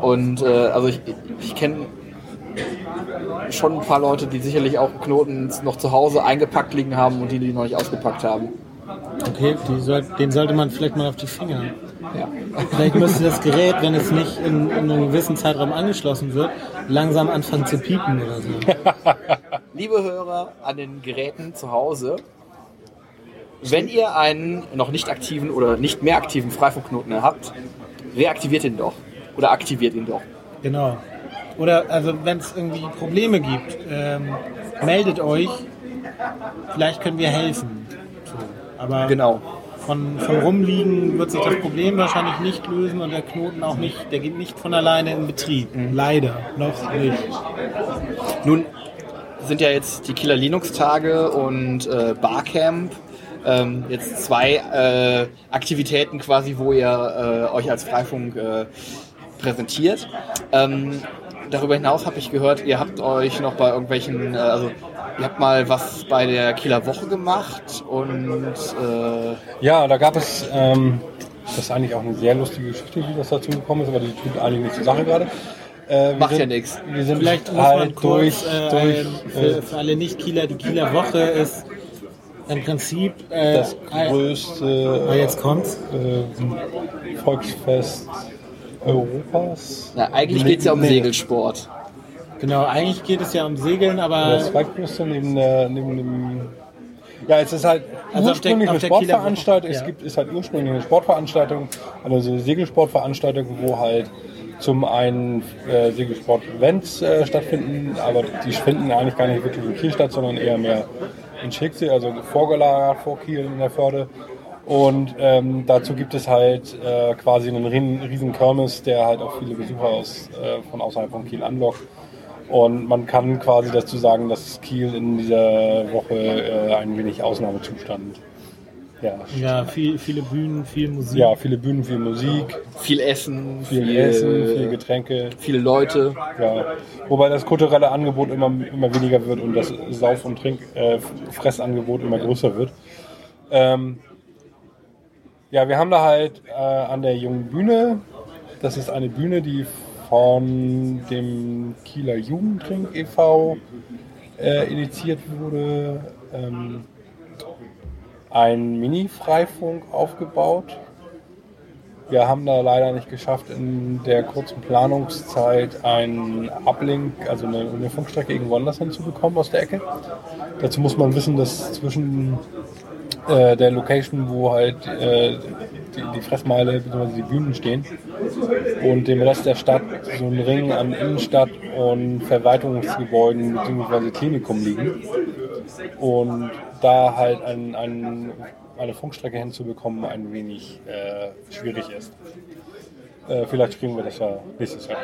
Und äh, also ich, ich kenne schon ein paar Leute, die sicherlich auch Knoten noch zu Hause eingepackt liegen haben und die, die noch nicht ausgepackt haben. Okay, die soll, den sollte man vielleicht mal auf die Finger. Ja. Vielleicht müsste das Gerät, wenn es nicht in, in einem gewissen Zeitraum angeschlossen wird, langsam anfangen zu piepen oder so. Liebe Hörer an den Geräten zu Hause, wenn ihr einen noch nicht aktiven oder nicht mehr aktiven Freifunkknoten habt, reaktiviert ihn doch. Oder aktiviert ihn doch. Genau. Oder also wenn es irgendwie Probleme gibt, ähm, meldet euch. Vielleicht können wir helfen. So. Aber Genau. Von, von rumliegen wird sich das Problem wahrscheinlich nicht lösen und der Knoten auch nicht, der geht nicht von alleine in Betrieb. Leider. Noch nicht. Nun sind ja jetzt die Killer Linux Tage und äh, Barcamp ähm, jetzt zwei äh, Aktivitäten quasi, wo ihr äh, euch als Freifunk äh, präsentiert. Ähm, darüber hinaus habe ich gehört, ihr habt euch noch bei irgendwelchen, äh, also ihr habt mal was bei der Kieler Woche gemacht und äh, Ja, da gab es, ähm, das ist eigentlich auch eine sehr lustige Geschichte, wie das dazu gekommen ist, aber die tut eigentlich nicht zur Sache gerade. Äh, Macht ja sind- nix. Wir sind Vielleicht muss man halt kurz durch, äh, durch ein- äh, für, für alle Nicht-Kieler, die Kieler Woche ist im Prinzip äh, das ein- Ah, größte jetzt kommt's. äh, Volksfest Europas. na, eigentlich geht es ja um Nee, Segelsport. Genau, eigentlich geht es ja um Segeln, aber Das zweitgrößte neben, der, neben dem. Ja, es ist halt Also ursprünglich eine Sportveranstaltung. Es gibt ist halt ursprünglich eine Sportveranstaltung, also so eine Segelsportveranstaltung, wo halt zum einen äh, Segelsport-Events äh, stattfinden, aber die finden eigentlich gar nicht wirklich in Kiel statt, sondern eher mehr in Schicksee, also vorgelagert vor Kiel in der Förde. Und ähm, dazu gibt es halt äh, quasi einen riesen Kirmes, der halt auch viele Besucher aus, äh, von außerhalb von Kiel anlockt. Und man kann quasi dazu sagen, dass Kiel in dieser Woche äh, ein wenig Ausnahmezustand herrscht. ja, viel, viele Bühnen, viel Musik. Ja, viele Bühnen, viel Musik, Viel Essen, viel Essen, viel Getränke. viele Leute. Ja. Wobei das kulturelle Angebot immer, immer weniger wird und das Sauf- und Trink äh, Fressangebot immer größer wird. Ähm, ja, wir haben da halt äh, an der jungen Bühne, das ist eine Bühne, die von dem Kieler Jugendring e.V. Äh, initiiert wurde, ähm, ein Mini-Freifunk aufgebaut. Wir haben da leider nicht geschafft, in der kurzen Planungszeit einen Uplink, also eine, eine Funkstrecke irgendwo anders hinzubekommen aus der Ecke. Dazu muss man wissen, dass zwischen äh, der Location, wo halt äh, die, die Fressmeile bzw. die Bühnen stehen und dem Rest der Stadt so ein Ring an Innenstadt und Verwaltungsgebäuden bzw. Klinikum liegen. Und da halt ein, ein, eine Funkstrecke hinzubekommen ein wenig äh, schwierig ist. Äh, vielleicht kriegen wir das ja nächstes Jahr.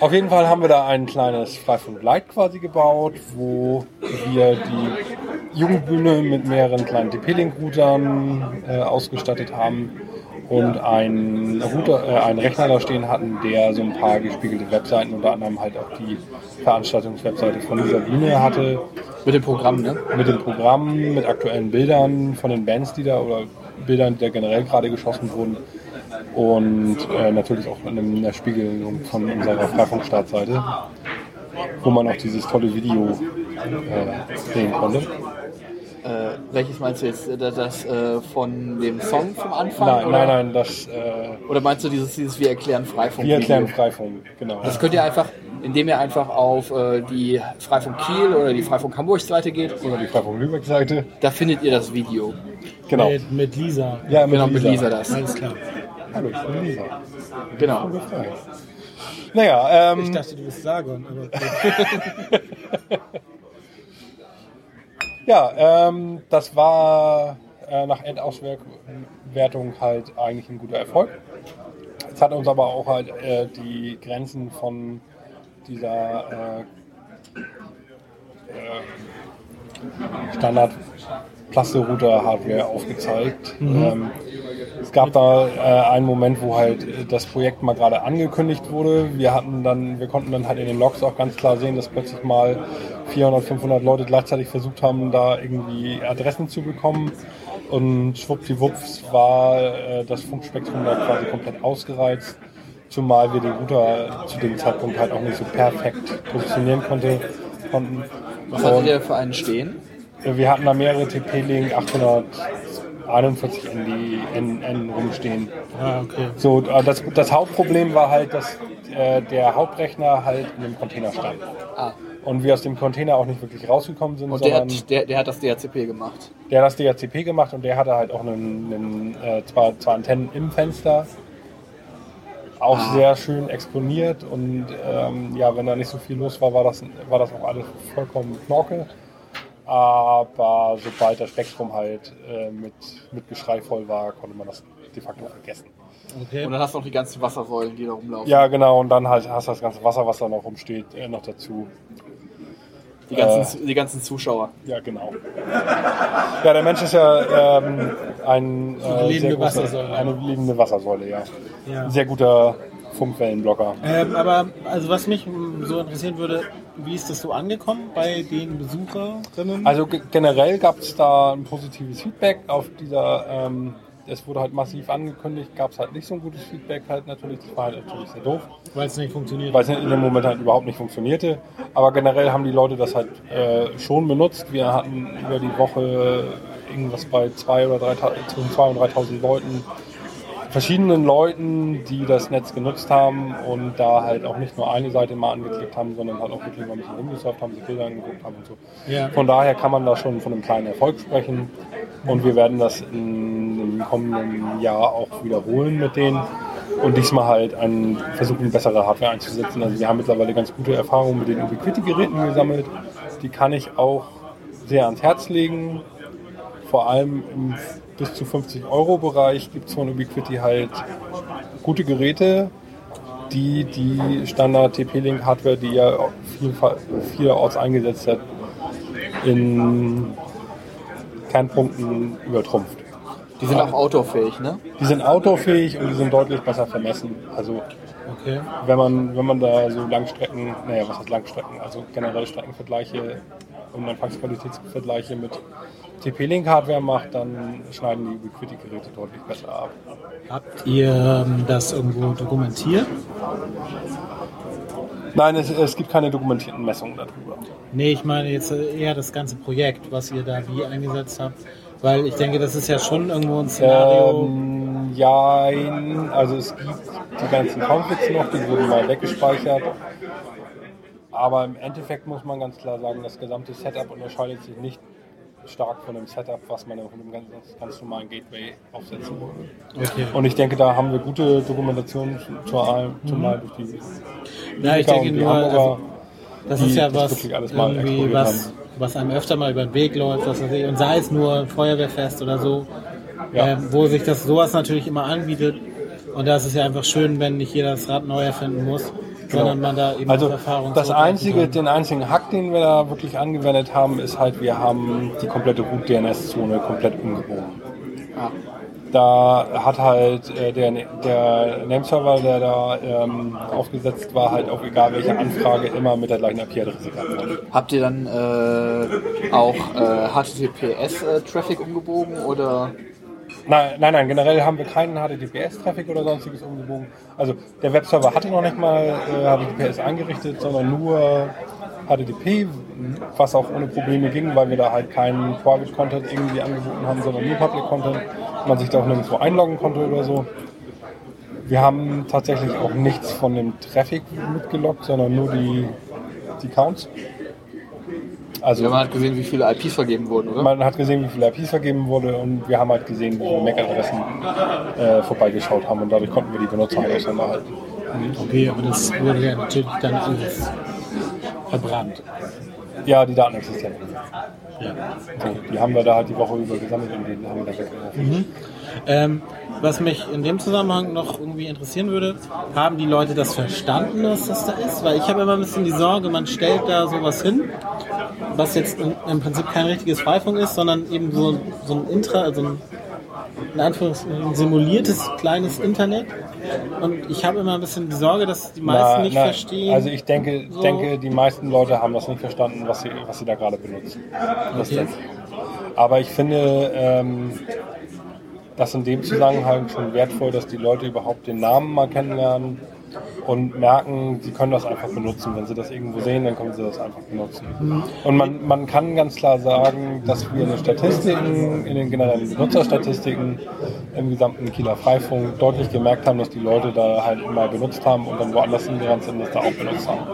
Auf jeden Fall haben wir da ein kleines Freifunk Light quasi gebaut, wo wir die Jugendbühne mit mehreren kleinen TP-Link-Routern äh, ausgestattet haben und einen, Router, äh, einen Rechner da stehen hatten, der so ein paar gespiegelte Webseiten, unter anderem halt auch die Veranstaltungswebseite von dieser Bühne hatte, Mit dem Programm, ne? mit dem Programm, mit aktuellen Bildern von den Bands, die da oder Bildern, die da generell gerade geschossen wurden. Und äh, natürlich auch in einer Spiegelung von unserer Äh, welches meinst du jetzt? Das, das äh, von dem Song vom Anfang? Nein, oder? nein, nein, das äh, Oder meinst du dieses, dieses Wir erklären Freifunk? wir erklären Freifunk, genau. Das könnt ihr einfach, indem ihr einfach auf äh, die Freifunk Kiel oder die Freifunk Hamburg Seite geht, Oder die Freifunk Lübeck-Seite. da findet ihr das Video. Genau. Mit, mit Lisa. Ja, mit Genau, mit Lisa das. Alles klar. Hallo, ich bin Lisa. Genau. Naja, Ich ähm, dachte, du bist Sargon. Aber ja, ähm, das war äh, nach Endauswertung halt eigentlich ein guter Erfolg. Es hat uns aber auch halt äh, die Grenzen von dieser äh, äh, Standard Plasterouter Hardware aufgezeigt. Ähm, es gab da äh, einen Moment, wo halt das Projekt mal gerade angekündigt wurde. Wir hatten dann, wir konnten dann halt in den Logs auch ganz klar sehen, dass plötzlich mal 400, 500 Leute gleichzeitig versucht haben, da irgendwie Adressen zu bekommen. Und schwuppdiwupps war äh, das Funkspektrum da quasi komplett ausgereizt. Zumal wir den Router zu dem Zeitpunkt halt auch nicht so perfekt positionieren konnte, konnten. Was hattet ihr für einen stehen? wir hatten da mehrere TP-Link 841 ND, N, N rumstehen. ah, okay. So, äh, das, das Hauptproblem war halt, dass äh, der Hauptrechner halt in dem Container stand. Ah, Und wir aus dem Container auch nicht wirklich rausgekommen sind, und der sondern hat, der, der hat das DHCP gemacht. der hat das DHCP gemacht und der hatte halt auch einen, einen äh, zwar, zwar Antennen im Fenster, auch Ah. sehr schön exponiert und ähm, ja, wenn da nicht so viel los war, war das, war das auch alles vollkommen Knorke. Aber sobald das Spektrum halt äh, mit, mit Geschrei voll war, konnte man das de facto vergessen. okay. Und dann hast du noch die ganzen Wassersäulen, die da rumlaufen. Ja, genau, und dann halt hast du das ganze Wasser, was da noch rumsteht, äh, noch dazu. Die ganzen, die ganzen Zuschauer. Ja, genau. Ja, der Mensch ist ja ähm, ein, Eine äh, lebende sehr großer- Wassersäule. eine lebende Wassersäule, ja. Ja. Ein sehr guter Funkwellenblocker. Ähm, aber also was mich mm, so interessieren würde, wie ist das so angekommen bei den Besucherinnen? Also ge- generell gab es da ein positives Feedback auf dieser, ähm, es wurde halt massiv angekündigt, gab es halt nicht so ein gutes Feedback halt natürlich, das war halt natürlich sehr doof, Weil es nicht funktioniert. weil es in dem Moment halt überhaupt nicht funktionierte. Aber generell haben die Leute das halt äh, schon benutzt. Wir hatten über die Woche irgendwas bei 2.000 oder 3.000 zwischen 2.000 und 3.000 Leuten, verschiedenen Leuten, die das Netz genutzt haben und da halt auch nicht nur eine Seite mal angeklickt haben, sondern halt auch wirklich mal ein bisschen rumgesurft haben, sich Bilder angeguckt haben und so. Ja. Von daher kann man da schon von einem kleinen Erfolg sprechen. Und wir werden das im kommenden Jahr auch wiederholen mit denen. Und diesmal halt einen, versuchen, bessere Hardware einzusetzen. Also wir haben mittlerweile ganz gute Erfahrungen mit den Ubiquiti-Geräten gesammelt. Die kann ich auch sehr ans Herz legen. Vor allem im bis zu 50 Euro Bereich gibt es von Ubiquiti halt gute Geräte, die die Standard TP-Link Hardware, die ja vielerorts eingesetzt hat, in Kernpunkten übertrumpft. Die sind auch outdoorfähig, ne? Die sind outdoorfähig und die sind deutlich besser vermessen. Also Okay. wenn man, wenn man da so Langstrecken, naja, was heißt Langstrecken, also generell Streckenvergleiche und Empfangsqualitätsvergleiche mit TP-Link-Hardware macht, dann schneiden die Ubiquiti-Geräte deutlich besser ab. Habt ihr ähm, das irgendwo dokumentiert? Nein, es, es gibt keine dokumentierten Messungen darüber. Nee, ich meine jetzt äh, eher das ganze Projekt, was ihr da wie eingesetzt habt. Weil ich denke, das ist ja schon irgendwo ein Szenario. Ähm, ja, also es gibt die ganzen Conflicts noch, die wurden mal weggespeichert. Aber im Endeffekt muss man ganz klar sagen, das gesamte Setup unterscheidet sich nicht stark von dem Setup, was man auf einem ganz, ganz normalen Gateway aufsetzen würde. Okay. Und ich denke, da haben wir gute Dokumentationen, zumal, zumal durch die Ja, ich denke nur, also, das ist ja was, wirklich alles mal irgendwie was, was einem öfter mal über den Weg läuft, was weiß ich, und sei es nur Feuerwehrfest oder so, Ja. ähm, wo sich das sowas natürlich immer anbietet. Und da ist es ja einfach schön, wenn nicht jeder das Rad neu erfinden muss, sondern man da eben Also Erfahrung das einzige, kann. den einzigen Hack, den wir da wirklich angewendet haben, ist halt, wir haben die komplette Root-DNS-Zone komplett umgebogen. Ah. Da hat halt äh, der, der Nameserver, der da ähm, aufgesetzt war, halt auf egal welche Anfrage immer mit der gleichen IP-Adresse geantwortet. Habt ihr dann äh, auch äh, HTTPS-Traffic umgebogen oder? Nein, nein, nein, generell haben wir keinen HTTPS-Traffic oder sonstiges umgebogen. Also der Webserver hatte noch nicht mal äh, HTTPS eingerichtet, sondern nur HTTP, was auch ohne Probleme ging, weil wir da halt keinen Private Content irgendwie angeboten haben, sondern nur Public Content. Man sich da auch nirgendwo einloggen konnte oder so. Wir haben tatsächlich auch nichts von dem Traffic mitgeloggt, sondern nur die, die Counts. Also Ja, man hat gesehen, wie viele IPs vergeben wurden, oder? man hat gesehen, wie viele IPs vergeben wurde und wir haben halt gesehen, wie viele MAC-Adressen äh, vorbeigeschaut haben und dadurch konnten wir die Benutzer halt auseinanderhalten. Okay, aber das wurde ja natürlich dann alles verbrannt. Ja, die Daten existieren. Ja. So, die haben wir da halt die Woche über gesammelt und die haben wir da weggeworfen. Ähm, was mich in dem Zusammenhang noch irgendwie interessieren würde, haben die Leute das verstanden, was das da ist? Weil ich habe immer ein bisschen die Sorge, man stellt da sowas hin, was jetzt im, Prinzip kein richtiges Freifunk ist, sondern eben so, so ein Intra, also ein, in Anführungszeichen simuliertes kleines Internet. Und ich habe immer ein bisschen die Sorge, dass die meisten Na, nicht na, verstehen. Also ich denke, so. denke, die meisten Leute haben das nicht verstanden, was sie, was sie da gerade benutzen. Okay. Aber ich finde ähm, das in dem Zusammenhang schon wertvoll, dass die Leute überhaupt den Namen mal kennenlernen und merken, sie können das einfach benutzen. Wenn sie das irgendwo sehen, dann können sie das einfach benutzen. Und man, man kann ganz klar sagen, dass wir in den Statistiken, in den generellen Benutzerstatistiken im gesamten Kieler Freifunk deutlich gemerkt haben, dass die Leute da halt mal benutzt haben und dann woanders hingerannt sind, das da auch benutzt haben.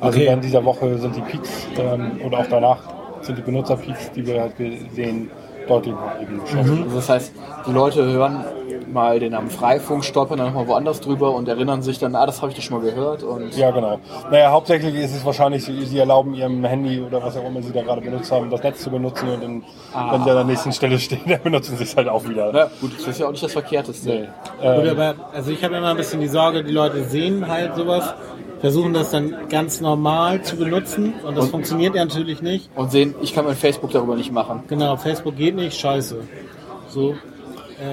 Also Okay. während dieser Woche sind die Peaks ähm, oder auch danach sind die Benutzerpeaks, die wir halt gesehen, deutlich nach oben geschossen. Also das heißt, die Leute hören mal den Namen Freifunk, stolpern dann nochmal woanders drüber und erinnern sich dann, ah, das habe ich doch schon mal gehört. Und Ja, genau. Naja, hauptsächlich ist es wahrscheinlich, sie, sie erlauben ihrem Handy oder was auch immer sie da gerade benutzt haben, das Netz zu benutzen und dann, wenn sie an der nächsten Stelle stehen, dann benutzen sie es halt auch wieder. na gut, das ist ja auch nicht das Verkehrteste. Gut, aber also ich habe immer ein bisschen die Sorge, die Leute sehen halt sowas, versuchen das dann ganz normal zu benutzen und das funktioniert ja natürlich nicht. Und sehen, ich kann mein Facebook darüber nicht machen. Genau, Facebook geht nicht, scheiße. So,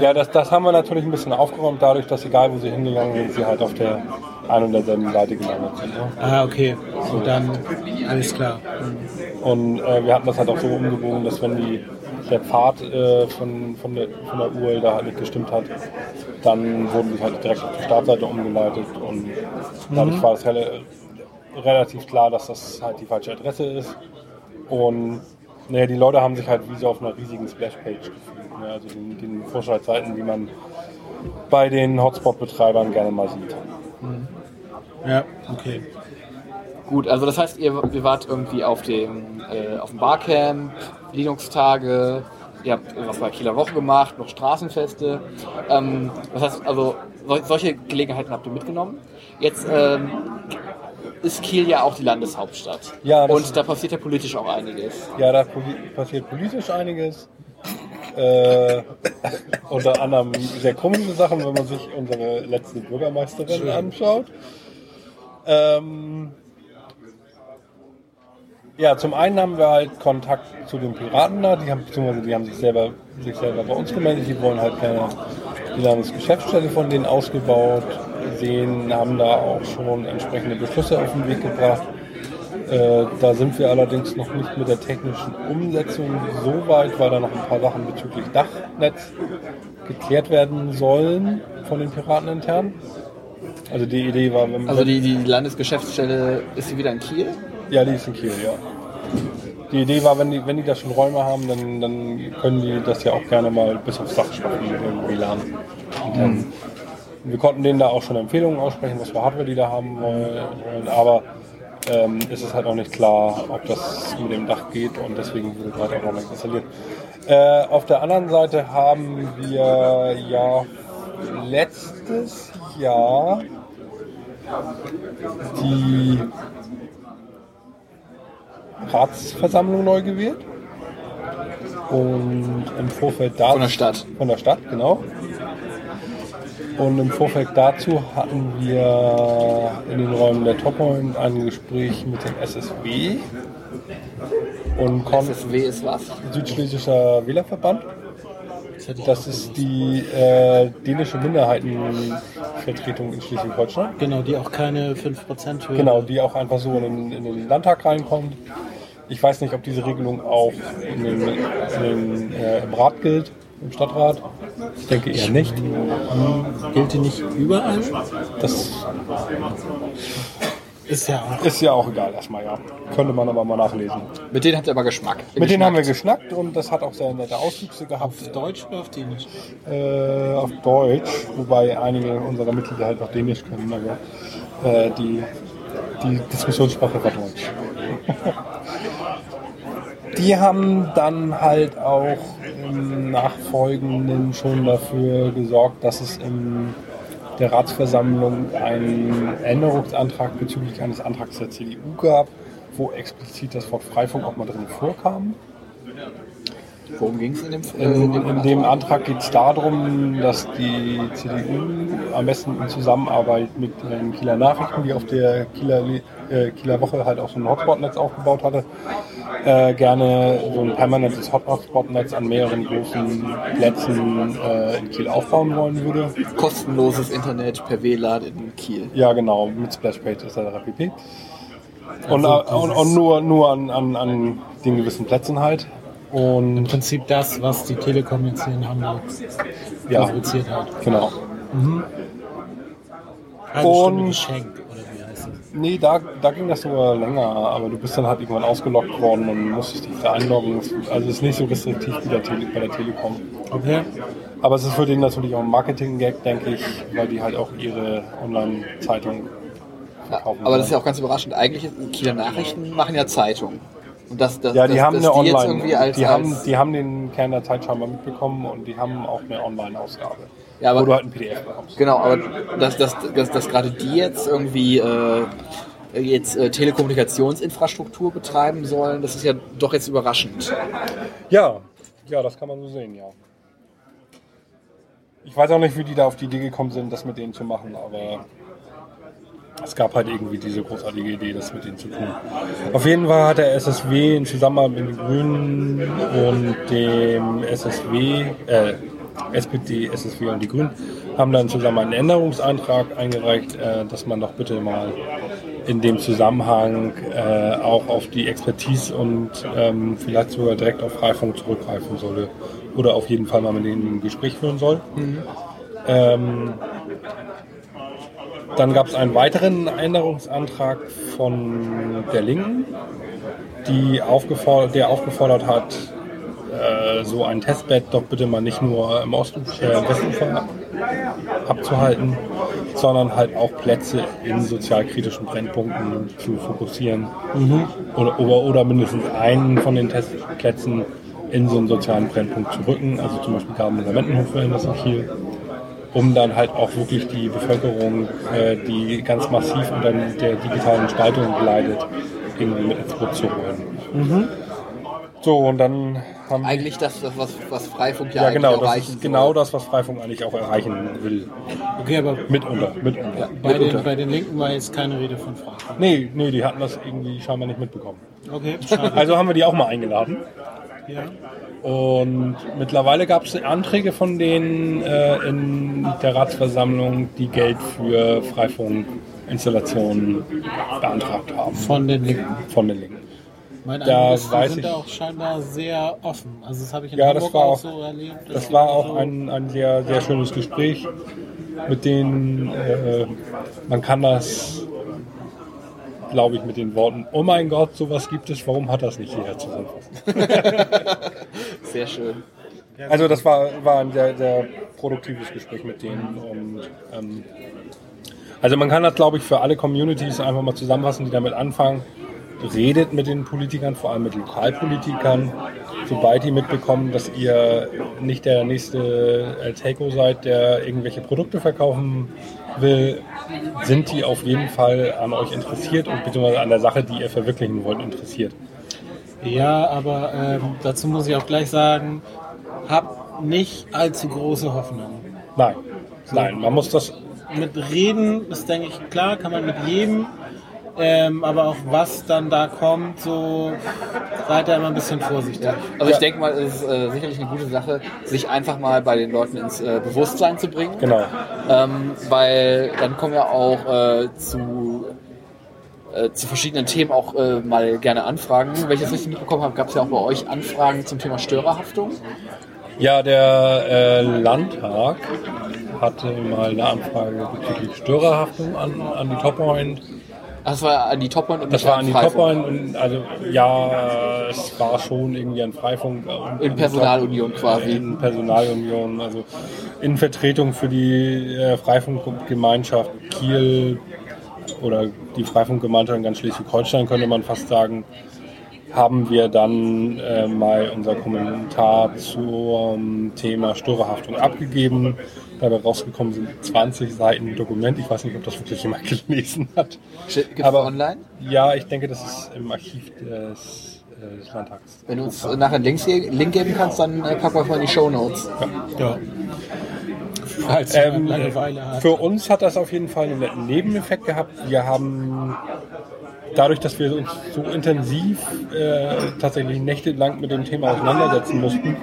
Ja, das, das haben wir natürlich ein bisschen aufgeräumt, dadurch, dass egal wo sie hingegangen sind, sie halt auf der einen und derselben Seite gelandet sind. Ne? ah, okay, so dann alles klar. Und äh, wir hatten das halt auch so umgebogen, dass wenn die, der Pfad äh, von, von, der, von der URL da halt nicht gestimmt hat, dann wurden die halt direkt auf die Startseite umgeleitet und dadurch war es rela relativ klar, dass das halt die falsche Adresse ist. Und naja, die Leute haben sich halt wie so auf einer riesigen Splashpage gefühlt. Ne? Also den, den Vorschaltseiten, die man bei den Hotspot-Betreibern gerne mal sieht. Ja, okay. Gut, also das heißt, ihr, ihr wart irgendwie auf dem, äh, auf dem Barcamp, Linux-Tage, ihr habt was bei Kieler Woche gemacht, noch Straßenfeste. Ähm, das heißt, also sol solche Gelegenheiten habt ihr mitgenommen. Jetzt ähm, ist Kiel ja auch die Landeshauptstadt. Ja, Und da passiert ja politisch auch einiges. Ja, da passiert politisch einiges. Äh, unter anderem sehr komische Sachen, wenn man sich unsere letzte Bürgermeisterin anschaut. Ähm, ja, zum einen haben wir halt Kontakt zu den Piraten da, die haben, beziehungsweise die haben sich selber, sich selber bei uns gemeldet, die wollen halt gerne die Landesgeschäftsstelle von denen ausgebaut sehen, haben da auch schon entsprechende Beschlüsse auf den Weg gebracht. Äh, da sind wir allerdings noch nicht mit der technischen Umsetzung so weit, weil da noch ein paar Sachen bezüglich Dachnetz geklärt werden sollen von den Piraten intern. Also die Idee war, wenn Also die, die Landesgeschäftsstelle ist sie wieder in Kiel. Ja, die ist in Kiel, ja. Die Idee war, wenn die, wenn die da schon Räume haben, dann, dann können die das ja auch gerne mal bis aufs Dach schaffen, irgendwie WLAN. intern. Wir konnten denen da auch schon Empfehlungen aussprechen, was für Hardware die da haben wollen, aber ähm, ist es halt auch nicht klar, ob das mit dem Dach geht und deswegen wurde gerade auch noch nicht installiert. Äh, auf der anderen Seite haben wir ja letztes Jahr die Ratsversammlung neu gewählt. Und im Vorfeld dazu. Von der Stadt. Von der Stadt, genau. Und im Vorfeld dazu hatten wir in den Räumen der Toppoint ein Gespräch mit dem SSW und SSW ist was? Südschlesischer Wählerverband. Das ist die äh, dänische Minderheitenvertretung in Schleswig-Holstein. Genau, die auch keine 5% Höhe. Genau, die auch einfach so in den, in den Landtag reinkommt. Ich weiß nicht, ob diese Regelung auch in den, in den, äh, im Rat gilt, im Stadtrat. Ich denke eher nicht. Gilt die nicht überall? Das Ist ja auch. Ist ja auch egal erstmal, ja. Könnte man aber mal nachlesen. Mit denen habt ihr aber Geschmack. Mit denen haben wir geschnackt und das hat auch sehr nette Auswüchse gehabt. Auf Deutsch oder auf Dänisch? Äh, auf Deutsch, wobei einige unserer Mitglieder halt auch Dänisch können, aber äh, die, die Diskussionssprache war Deutsch. die haben dann halt auch im Nachfolgenden schon dafür gesorgt, dass es in der Ratsversammlung einen Änderungsantrag bezüglich eines Antrags der CDU gab, wo explizit das Wort Freifunk auch mal drin vorkam. Worum ging es in dem, äh, In, in dem Antrag geht es darum, dass die CDU am besten in Zusammenarbeit mit den Kieler Nachrichten, die auf der Kieler, äh, Kieler Woche halt auch so ein Hotspot-Netz aufgebaut hatte, äh, gerne so ein permanentes Hotspot-Netz an mehreren großen Plätzen äh, in Kiel aufbauen wollen würde. kostenloses Internet per WLAN in Kiel. Ja, genau, mit Splashpage etc. pp. Und, Also äh, und, und nur, nur an, an, an den gewissen Plätzen halt. Im Und Prinzip das, was die Telekom jetzt hier in Hamburg ja, fabriziert hat. genau. Halbe Und- Stunde geschenkt, oder wie heißt das? Nee, da, da ging das sogar länger, aber du bist dann halt irgendwann ausgelockt worden und musstest dich da einloggen. Also es ist nicht so restriktiv wie der Tele bei der Telekom. Okay. Aber es ist für den natürlich auch ein Marketing-Gag, denke ich, weil die halt auch ihre Online-Zeitung Ja, verkaufen. aber das ist ja auch ganz überraschend. Eigentlich, ist- Kieler Nachrichten machen ja Zeitung. Und das, das, ja, die das, haben eine die Online. als, die, haben, als, die haben den Kern der Zeit scheinbar mitbekommen und die haben auch eine Online-Ausgabe. Ja, aber- wo du halt ein PDF bekommst. Genau, aber dass, dass, dass, dass gerade die jetzt irgendwie äh, jetzt äh, Telekommunikationsinfrastruktur betreiben sollen, das ist ja doch jetzt überraschend. Ja, ja, das kann man so sehen, ja. Ich weiß auch nicht, wie die da auf die Idee gekommen sind, das mit denen zu machen, aber es gab halt irgendwie diese großartige Idee, das mit denen zu tun. Auf jeden Fall hat der SSW in Zusammenarbeit mit den Grünen und dem SSW, äh, SPD, SSW und die Grünen haben dann zusammen einen Änderungsantrag eingereicht, äh, dass man doch bitte mal in dem Zusammenhang äh, auch auf die Expertise und ähm, vielleicht sogar direkt auf Freifunk zurückgreifen solle oder auf jeden Fall mal mit denen ein Gespräch führen soll. Ähm, dann gab es einen weiteren Änderungsantrag von der Linken, die aufgefordert, der aufgefordert hat, äh, so ein Testbed doch bitte mal nicht nur im Osten, äh, im Westufer abzuhalten, sondern halt auch Plätze in sozialkritischen Brennpunkten zu fokussieren. Oder, oder, oder mindestens einen von den Testplätzen in so einen sozialen Brennpunkt zu rücken, also zum Beispiel Garminger Mendenhof wäre das in Kiel, um dann halt auch wirklich die Bevölkerung, äh, die ganz massiv unter der digitalen Spaltung leidet, irgendwie mit ins Boot zu holen. So, und dann haben Eigentlich das, das was, was Freifunk ja, ja, eigentlich genau, das erreichen ist genau das, was Freifunk eigentlich auch erreichen will. Okay, aber Mitunter, mitunter. bei den, mitunter. bei den Linken war jetzt keine Rede von Fragen. Nee, nee, die hatten das irgendwie scheinbar nicht mitbekommen. Okay, schade. Also haben wir die auch mal eingeladen. ja. Und mittlerweile gab es Anträge von denen äh, in der Ratsversammlung, die Geld für Freifunkinstallationen beantragt haben. Von den Linken. Von den Linken. Meine Da weiß sind ich- da auch scheinbar sehr offen. Also das habe ich in Ja, das Hamburg war auch auch- so erlebt. Das die war immer auch so- ein, ein sehr, sehr schönes Gespräch mit denen. Äh, man kann das, glaube ich, mit den Worten, oh mein Gott, sowas gibt es, warum hat das nicht hierher zusammenfassen? Sehr schön. Also das war, war ein sehr, sehr produktives Gespräch mit denen. Und, ähm, also man kann das, glaube ich, für alle Communities einfach mal zusammenfassen, die damit anfangen. Redet mit den Politikern, vor allem mit Lokalpolitikern, sobald die mitbekommen, dass ihr nicht der nächste El Taco seid, der irgendwelche Produkte verkaufen will, sind die auf jeden Fall an euch interessiert und beziehungsweise an der Sache, die ihr verwirklichen wollt, interessiert. Ja, aber ähm, dazu muss ich auch gleich sagen, hab nicht allzu große Hoffnung. Nein, nein, man muss das Mit Reden ist, denke ich, klar, kann man mit jedem. Ähm, aber auch was dann da kommt, so seid da immer ein bisschen vorsichtig. Also ich denke mal, es ist äh, sicherlich eine gute Sache, sich einfach mal bei den Leuten ins äh, Bewusstsein zu bringen. Genau. Ähm, weil dann kommen ja auch äh, zu, äh, zu verschiedenen Themen auch äh, mal gerne Anfragen. Wenn ich das richtig mitbekommen habe, gab es ja auch bei euch Anfragen zum Thema Störerhaftung. Ja, der äh, Landtag hatte mal eine Anfrage bezüglich Störerhaftung an, an die Toppoint Das war an die Topline und Das war an die. Topline und also ja, es war schon irgendwie ein Freifunk. In Personalunion quasi. In Personalunion, also in Vertretung für die äh, Freifunkgemeinschaft Kiel oder die Freifunkgemeinschaft in ganz Schleswig-Holstein könnte man fast sagen, haben wir dann äh, mal unser Kommentar zum Thema Störerhaftung abgegeben. Dabei rausgekommen sind 20 Seiten Dokument. Ich weiß nicht, ob das wirklich jemand gelesen hat. Gibt es Aber- online? Ja, ich denke, das ist im Archiv des, äh, des Landtags. Wenn du uns nachher einen Link, Link geben kannst, dann äh, packen wir es mal in die Show Notes. Ja. Falls Ähm, für uns hat das auf jeden Fall einen netten Nebeneffekt gehabt. Wir haben dadurch, dass wir uns so intensiv äh, tatsächlich nächtelang mit dem Thema auseinandersetzen mussten,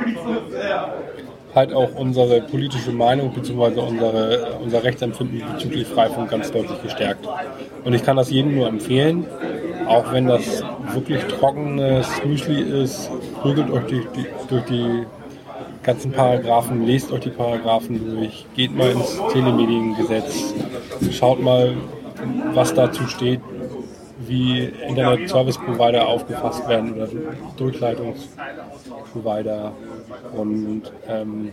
halt auch unsere politische Meinung bzw. Unser Rechtsempfinden bezüglich Freifunk ganz deutlich gestärkt. Und ich kann das jedem nur empfehlen, auch wenn das wirklich trockenes Müsli ist, prügelt euch durch die, durch die ganzen Paragraphen, lest euch die Paragraphen durch, geht mal ins Telemediengesetz, schaut mal, was dazu steht, wie Internet Service Provider aufgefasst werden oder Durchleitungsprovider und ähm,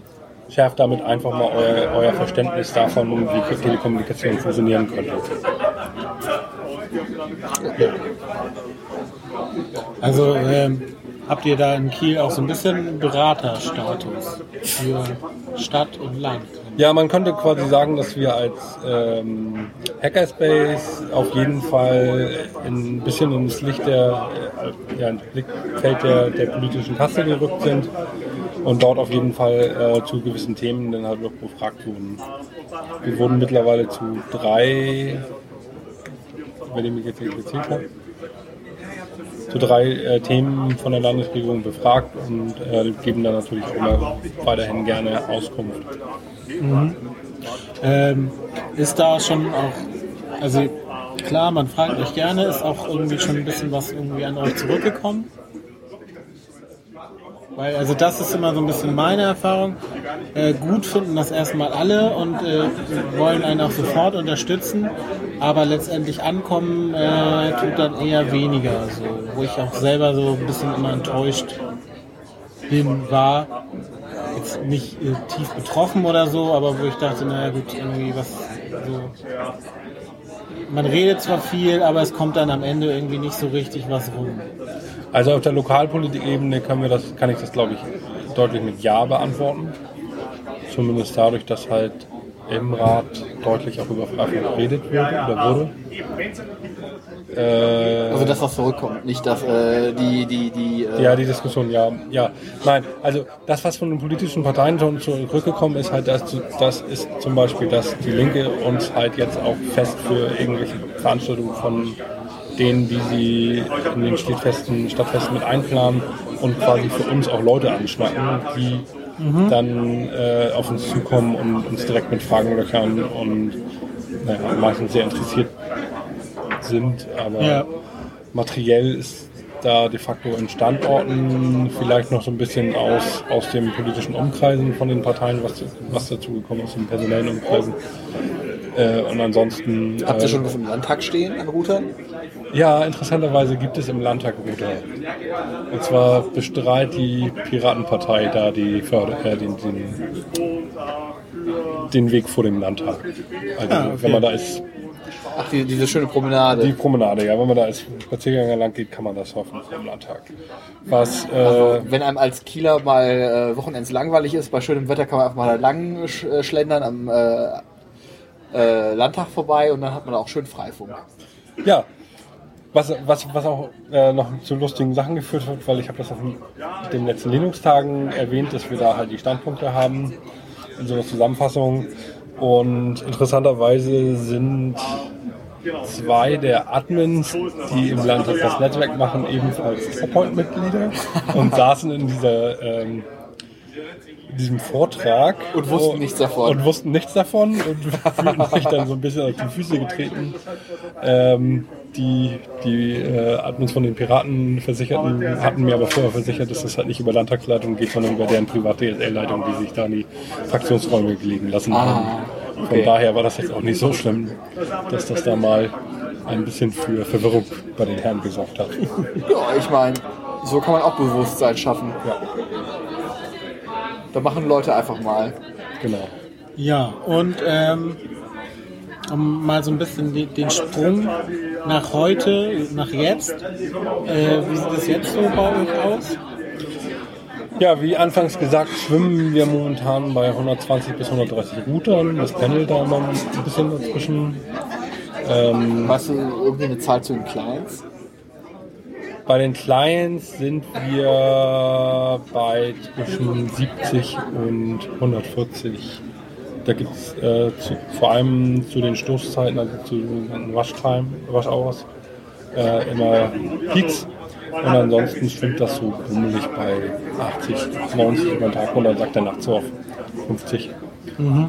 schärft damit einfach mal euer, euer Verständnis davon, wie Telekommunikation funktionieren könnte. Also ähm, habt ihr da in Kiel auch so ein bisschen Beraterstatus für Stadt und Land? Ja, man könnte quasi sagen, dass wir als ähm, Hackerspace auf jeden Fall ein bisschen ins Licht der, äh, ja, ins Blickfeld der, der politischen Kasse gerückt sind und dort auf jeden Fall äh, zu gewissen Themen dann halt auch befragt wurden. Wir wurden mittlerweile zu drei, wenn ich jetzt nicht gezählt habe, zu drei äh, Themen von der Landesregierung befragt und äh, geben dann natürlich auch immer weiterhin gerne Auskunft. Ähm, ist da schon auch, also klar, man fragt euch gerne, ist auch irgendwie schon ein bisschen was irgendwie an euch zurückgekommen? Weil, also das ist immer so ein bisschen meine Erfahrung. Äh, gut finden das erstmal alle und äh, wollen einen auch sofort unterstützen, aber letztendlich ankommen äh, tut dann eher weniger. So, wo ich auch selber so ein bisschen immer enttäuscht bin, war jetzt nicht äh, tief betroffen oder so, aber wo ich dachte, naja gut, irgendwie was so. Man redet zwar viel, aber es kommt dann am Ende irgendwie nicht so richtig was rum. Also auf der Lokalpolitik-Ebene kann, kann ich das, glaube ich, deutlich mit Ja beantworten. Zumindest dadurch, dass halt im Rat deutlich auch über Freifunk geredet wird oder wurde. Äh, Also dass das zurückkommt, nicht dass äh, die, die, die äh, ja, die Diskussion, ja, ja. Nein, also das, was von den politischen Parteien schon zurückgekommen ist, halt, das, das ist zum Beispiel, dass die Linke uns halt jetzt auch fest für irgendwelche Veranstaltungen von denen, die sie in den Städtfesten, Stadtfesten mit einplanen und quasi für uns auch Leute anschnacken, die dann äh, auf uns zukommen und uns direkt mit Fragen löchern und naja, meistens sehr interessiert sind, aber Ja. materiell ist da de facto in Standorten vielleicht noch so ein bisschen aus, aus den politischen Umkreisen von den Parteien, was, was dazu gekommen ist, in personellen Umkreisen. Äh, und ansonsten. habt ihr äh, schon was im Landtag stehen an Routern? ja, interessanterweise gibt es im Landtag Router. Und zwar bestrahlt die Piratenpartei da die Förder, äh, den, den, den Weg vor dem Landtag. Also Ah, okay. wenn man da ist, die, diese schöne Promenade. die Promenade, ja, wenn man da als Spaziergänger lang geht, kann man das hoffen vom Landtag. Was, äh, Also, wenn einem als Kieler mal äh, Wochenends langweilig ist, bei schönem Wetter kann man einfach mal lang sch äh, schlendern am äh, äh, Landtag vorbei und dann hat man auch schön Freifunk. Ja, was, was, was auch äh, noch zu lustigen Sachen geführt hat, weil ich habe das auf den letzten Linux-Tagen erwähnt, dass wir da halt die Standpunkte haben in so einer Zusammenfassung. Und interessanterweise sind zwei der Admins, die im Landtag das Netzwerk machen, ebenfalls Point-Mitglieder und saßen in dieser ähm, diesem Vortrag Und wussten nichts davon. und wussten nichts davon und fühlten sich dann so ein bisschen auf die Füße getreten. Ähm, die die äh, Admins von den Piraten versicherten, hatten mir aber vorher versichert, dass das halt nicht über Landtagsleitung geht, sondern über deren private DSL-Leitung, die sich da in die Fraktionsräume gelegen lassen haben. Von okay. daher war das jetzt auch nicht so schlimm, dass das da mal ein bisschen für Verwirrung bei den Herren gesorgt hat. Ja, ich meine, so kann man auch Bewusstsein schaffen. Ja, Da machen Leute einfach mal. genau. Ja, und ähm, um mal so ein bisschen die, den Sprung nach heute, nach jetzt. Äh, wie sieht es jetzt so bei euch aus? Ja, wie anfangs gesagt, schwimmen wir momentan bei 120 bis 130 Routern. Das pendelt da immer ein bisschen dazwischen. Ähm, Weißt du irgendwie eine Zahl zu den Clients? bei den Clients sind wir bei zwischen 70 und 140. Da gibt es äh, vor allem zu den Stoßzeiten, also zu den Waschtime, Waschhours, äh, immer Peaks. Und ansonsten schwimmt das so bummelig bei 80, 90 über den Tag und dann sagt der nachts so auf 50.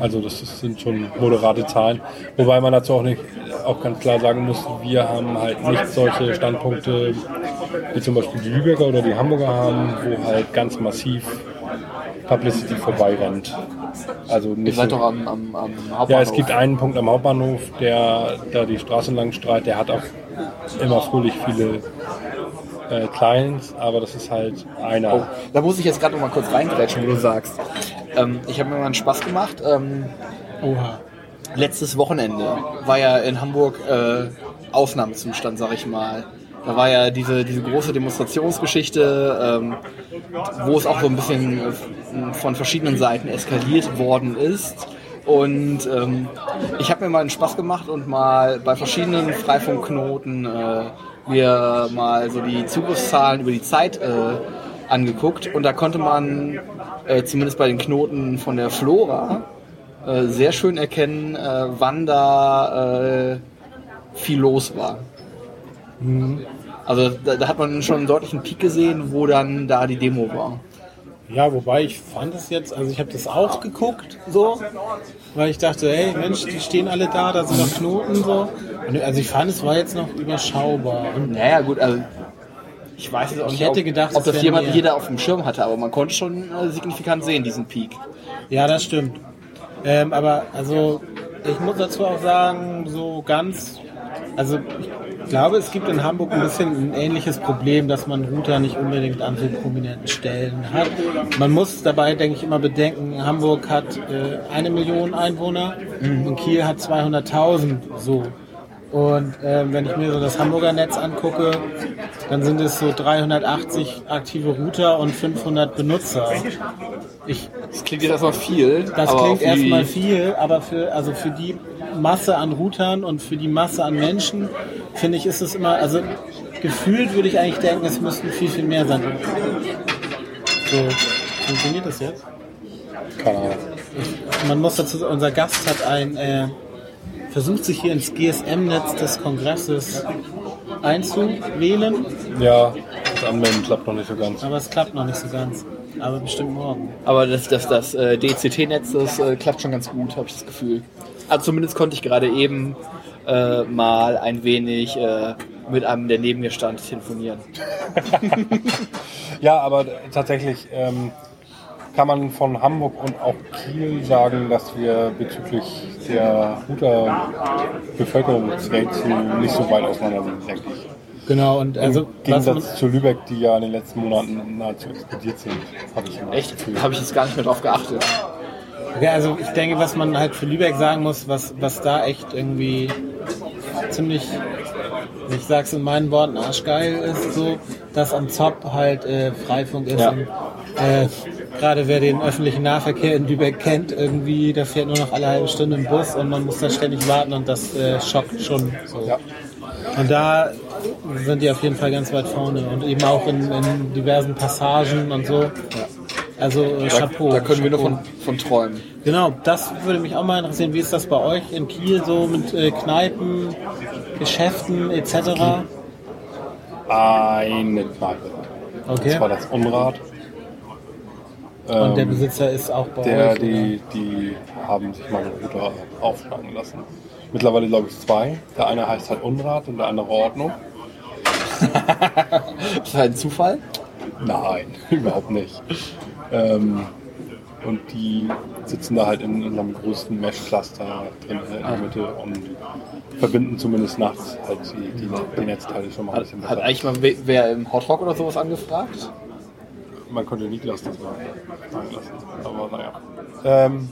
Also das sind schon moderate Zahlen. Wobei man dazu auch nicht auch ganz klar sagen muss, wir haben halt nicht solche Standpunkte wie zum Beispiel die Lübecker oder die Hamburger haben, wo halt ganz massiv Publicity vorbeirennt. Also Ihr nicht seid so, doch am, am, am Hauptbahnhof. ja, es gibt einen Punkt am Hauptbahnhof, der da die Straße lang strahlt, der hat auch immer fröhlich viele äh, Clients, aber das ist halt einer. Oh, da muss ich jetzt gerade noch mal kurz reingrätschen, wo du sagst. Ähm, ich habe mir mal einen Spaß gemacht. Ähm, Oha. letztes Wochenende war ja in Hamburg äh, Ausnahmezustand, sag ich mal. Da war ja diese, diese große Demonstrationsgeschichte, ähm, wo es auch so ein bisschen äh, von verschiedenen Seiten eskaliert worden ist. Und ähm, ich habe mir mal einen Spaß gemacht und mal bei verschiedenen Freifunkknoten äh, mir mal so die Zugriffszahlen über die Zeit äh, angeguckt. Und da konnte man äh, zumindest bei den Knoten von der Flora äh, sehr schön erkennen, äh, wann da äh, viel los war. Also da, da hat man schon einen deutlichen Peak gesehen, wo dann da die Demo war. Ja, wobei ich fand es jetzt, also ich habe das auch geguckt, so, weil ich dachte, hey Mensch, die stehen alle da, da sind noch Knoten so. Und also ich fand, es war jetzt noch überschaubar. Und Naja gut, also ich weiß jetzt auch Ich nicht, hätte ob, gedacht, ob das jemand mehr. jeder auf dem Schirm hatte, aber man konnte schon äh, signifikant sehen, diesen Peak. Ja, das stimmt. Ähm, aber also ich muss dazu auch sagen, so ganz, also ich glaube, es gibt in Hamburg ein bisschen ein ähnliches Problem, dass man Router nicht unbedingt an so prominenten Stellen hat. Man muss dabei, denke ich, immer bedenken, Hamburg hat äh, eine Million Einwohner und Kiel hat 200.000 so. Und ähm, wenn ich mir so das Hamburger Netz angucke, dann sind es so 380 aktive Router und 500 Benutzer. Ich Das klingt jetzt erstmal viel. das klingt erstmal viel, aber für, also für die Masse an Routern und für die Masse an Menschen, finde ich, ist es immer, also gefühlt würde ich eigentlich denken, es müssten viel, viel mehr sein. So, funktioniert das jetzt? Keine Ahnung. Man muss dazu, unser Gast hat ein, äh, versucht sich hier ins GSM-Netz des Kongresses einzuwählen, Ja, das Anmelden klappt noch nicht so ganz. aber es klappt noch nicht so ganz. Aber bestimmt morgen. Aber das, das, das äh, DCT-Netz, das äh, klappt schon ganz gut, habe ich das Gefühl. Also zumindest konnte ich gerade eben äh, mal ein wenig äh, mit einem, der neben mir stand, telefonieren. Ja, aber tatsächlich ähm, kann man von Hamburg und auch Kiel sagen, dass wir bezüglich der Router Bevölkerungsrate nicht so weit auseinander sind, denke ich. Genau, und also Im Gegensatz zu Lübeck, die ja in den letzten Monaten nahezu explodiert sind, habe ich Echt? Habe ich jetzt gar nicht mehr drauf geachtet. Ja, also ich denke, was man halt für Lübeck sagen muss, was, was da echt irgendwie ziemlich, ich sag's in meinen Worten, arschgeil ist, so, dass am Zop halt äh, Freifunk ist. Ja. Und, äh, Gerade wer den öffentlichen Nahverkehr in Lübeck kennt, irgendwie, da fährt nur noch alle halbe Stunde ein Bus und man muss da ständig warten und das äh, schockt schon. So. Ja. Und da sind die auf jeden Fall ganz weit vorne und eben auch in, in diversen Passagen und so. Also äh, Da, Chapeau. da können wir nur Chapeau. von, von träumen. Genau, das würde mich auch mal interessieren. Wie ist das bei euch in Kiel so mit äh, Kneipen, Geschäften etc.? Eine Kneipe. Okay. Das war das Unrat. Und der Ähm, Besitzer ist auch bei der, euch? die, die haben sich mal einen Router aufschlagen lassen. Mittlerweile glaube ich zwei. Der eine heißt halt Unrat und der andere Ordnung. Das ist halt ein Zufall. Nein, überhaupt nicht. Ähm, Und die sitzen da halt in, in einem größten Mesh-Cluster drin in der Mitte und verbinden zumindest nachts halt die, die, die Netzteile schon mal ein Hat, bisschen hat besser. eigentlich mal we- wer im Hot Rock oder sowas angefragt? Man konnte Niklas das mal sagen lassen. Aber naja. Ähm,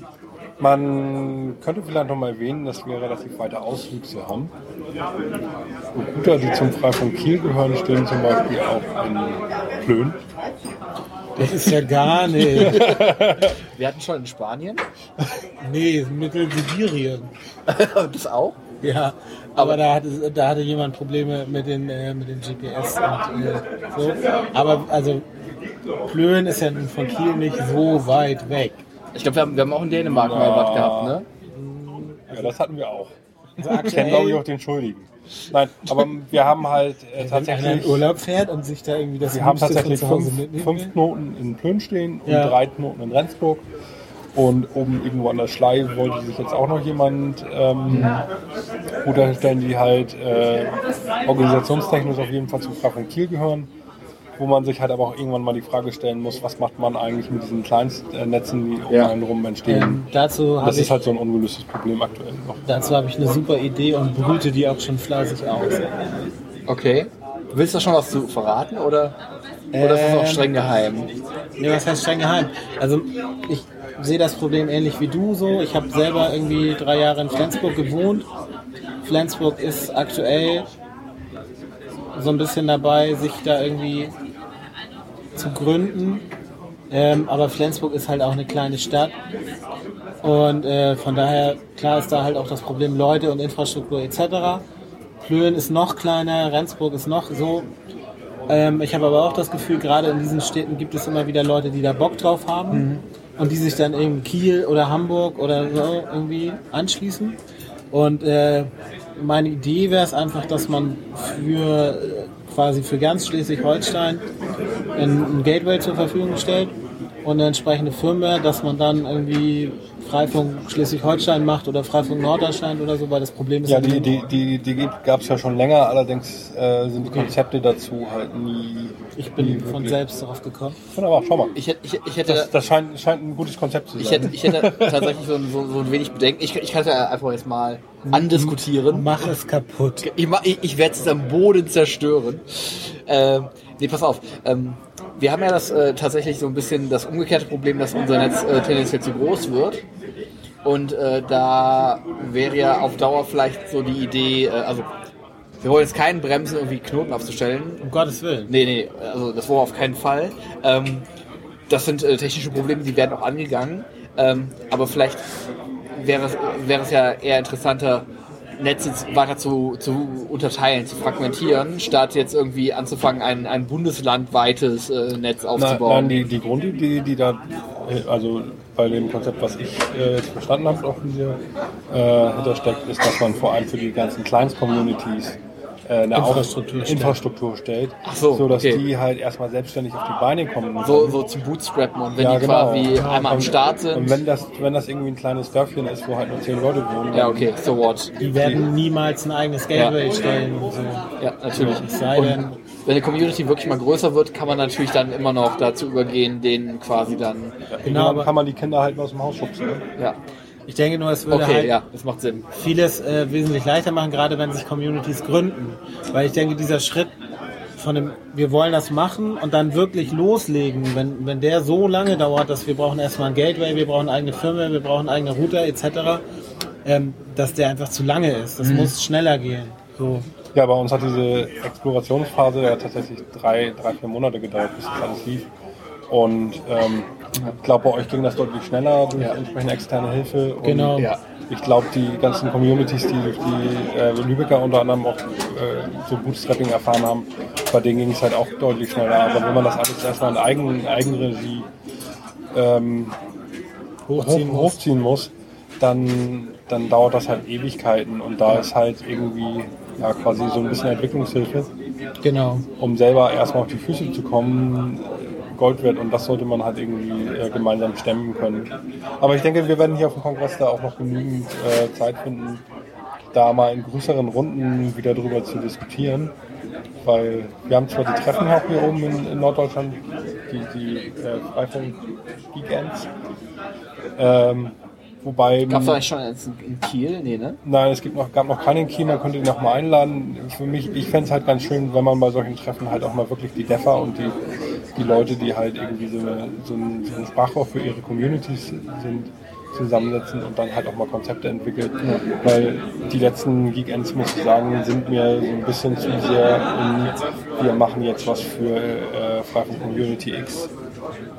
man könnte vielleicht noch mal erwähnen, dass wir relativ weite Auswüchse haben. Recruiter, die zum Freifunk Kiel gehören, stehen zum Beispiel auch in Plön. Das ist ja gar nicht. Wir hatten schon in Spanien. Nee, Mittelsibirien. das auch? Ja, aber da hatte, da hatte jemand Probleme mit den, äh, mit den GPS und äh, so. Aber also Plön ist ja von Kiel nicht so weit weg. Ich glaube, wir haben, wir haben auch in Dänemark mal was gehabt, ne? Ja, das hatten wir auch. Also Ich kenne, glaube ich, auch den Schuldigen. Nein, aber wir haben halt äh, wenn einer in tatsächlich, Urlaub fährt und sich da irgendwie das wir haben tatsächlich zu fünf, fünf. Knoten in Plön stehen und Ja. drei Knoten in Rendsburg. Und oben irgendwo an der Schlei wollte sich jetzt auch noch jemand ähm, herstellen, die halt äh, organisationstechnisch auf jeden Fall zum Freifunk Kiel gehören. Wo man sich halt aber auch irgendwann mal die Frage stellen muss, was macht man eigentlich mit diesen Kleinstnetzen, die um Ja. einen rum entstehen. Ähm, dazu das ist halt so ein ungelöstes Problem aktuell noch. dazu habe ich eine super Idee und brüte die auch schon fleißig aus. Okay. Willst du schon was zu verraten oder, oder ist das auch Ähm, streng geheim? Nee, was heißt streng geheim? Also ich sehe das Problem ähnlich wie du so. Ich habe selber irgendwie drei Jahre in Flensburg gewohnt. Flensburg ist aktuell so ein bisschen dabei, sich da irgendwie zu gründen. Ähm, aber Flensburg ist halt auch eine kleine Stadt. Und äh, von daher, klar ist da halt auch das Problem Leute und Infrastruktur etc. Plön ist noch kleiner, Rendsburg ist noch so. Ähm, ich habe aber auch das Gefühl, gerade in diesen Städten gibt es immer wieder Leute, die da Bock drauf haben und die sich dann in Kiel oder Hamburg oder so irgendwie anschließen. Und äh, meine Idee wäre es einfach, dass man für quasi für ganz Schleswig-Holstein ein, Gateway zur Verfügung stellt und eine entsprechende Firmware, dass man dann irgendwie Freifunk Schleswig-Holstein macht oder Freifunk Norddeutschland oder so, weil das Problem ist Ja, halt die, die, die, die gab es ja schon länger, allerdings äh, sind die Konzepte dazu halt nie. ich bin nie von wirklich- selbst darauf gekommen. Wunderbar, schau mal. Ich hätte, ich, ich hätte, Das, das scheint, scheint ein gutes Konzept zu sein. ich hätte, ich hätte tatsächlich so, ein- so, so ein wenig Bedenken. Ich, ich kann es ja einfach jetzt mal andiskutieren. Mach es kaputt. Ich, ich, ich werde es am Boden zerstören. Ähm, nee, pass auf. Ähm, wir haben ja das äh, tatsächlich so ein bisschen das umgekehrte Problem, dass unser Netz äh, tendenziell zu groß wird. Und äh, da wäre ja auf Dauer vielleicht so die Idee, äh, also wir wollen jetzt keinen bremsen, irgendwie Knoten aufzustellen. Um Gottes Willen. Nee, nee, also das war auf keinen Fall. Ähm, das sind äh, technische Probleme, die werden auch angegangen. Ähm, aber vielleicht wäre es, wäre es ja eher interessanter, Netze weiter zu, zu unterteilen, zu fragmentieren, statt jetzt irgendwie anzufangen, ein, ein bundeslandweites äh, Netz Na, aufzubauen. nein, die, die Grundidee, die da, äh, also bei dem Konzept, was ich äh, jetzt verstanden habe, auch hier äh, hintersteckt, ist, dass man vor allem für die ganzen Kleinst-Communities äh, eine Infrastruktur. Infrastruktur stellt, Ach so, sodass okay. die halt erstmal selbstständig auf die Beine kommen. so, so zum Bootstrappen und wenn Ja, die genau. quasi einmal am Und- Start sind. Und wenn das, wenn das irgendwie ein kleines Dörfchen ist, wo halt nur zehn Leute wohnen, ja, okay, so what. Die werden niemals ein eigenes Gateway Ja. stellen so. Ja, natürlich. Es sei denn, Und wenn die Community wirklich mal größer wird, kann man natürlich dann immer noch dazu übergehen, denen quasi dann. Genau, aber- kann man die Kinder halt mal aus dem Haus schubsen. Ne? Ja. ich denke nur, es würde Okay, halt ja, das macht Sinn. vieles äh, wesentlich leichter machen, gerade wenn sich Communities gründen. Weil ich denke, dieser Schritt von dem, wir wollen das machen und dann wirklich loslegen, wenn, wenn der so lange dauert, dass wir brauchen erstmal ein Gateway, wir brauchen eigene Firma, wir brauchen eigene Router etc., ähm, dass der einfach zu lange ist. Das muss schneller gehen. So. Ja, bei uns hat diese Explorationsphase ja tatsächlich drei, drei, vier Monate gedauert, bis das alles lief. Und ähm, ich glaube, bei euch ging das deutlich schneller durch Ja. entsprechende externe Hilfe. Und Genau. Ja. Ich glaube, die ganzen Communities, die durch die äh, Lübecker unter anderem auch äh, so Bootstrapping erfahren haben, bei denen ging es halt auch deutlich schneller. Aber wenn man das alles erstmal in Eigen, Eigenregie ähm, Hochziehen hoch, muss. hochziehen muss, dann, dann dauert das halt Ewigkeiten. Und da ist halt irgendwie ja, quasi so ein bisschen Entwicklungshilfe, Genau. um selber erstmal auf die Füße zu kommen, Gold wert. Und das sollte man halt irgendwie äh, gemeinsam stemmen können. Aber ich denke, wir werden hier auf dem Kongress da auch noch genügend äh, Zeit finden, da mal in größeren Runden wieder drüber zu diskutieren. Weil wir haben zwar die Treffen auch hier oben in, in Norddeutschland, die, die äh, Freifunk Weekends, Ähm, wobei. Gab es eigentlich schon in Kiel? Nee, ne? Nein, es gibt noch, gab noch keinen in Kiel, man könnte ihn noch mal einladen. Für mich, ich fände es halt ganz schön, wenn man bei solchen Treffen halt auch mal wirklich die Deffer und die, die Leute, die halt irgendwie so, eine, so, ein, so ein Sprachrohr für ihre Communities sind, zusammensetzen und dann halt auch mal Konzepte entwickelt. Weil die letzten Geek-Ends, muss ich sagen, sind mir so ein bisschen zu sehr in, wir machen jetzt was für äh, Freifunk Community X.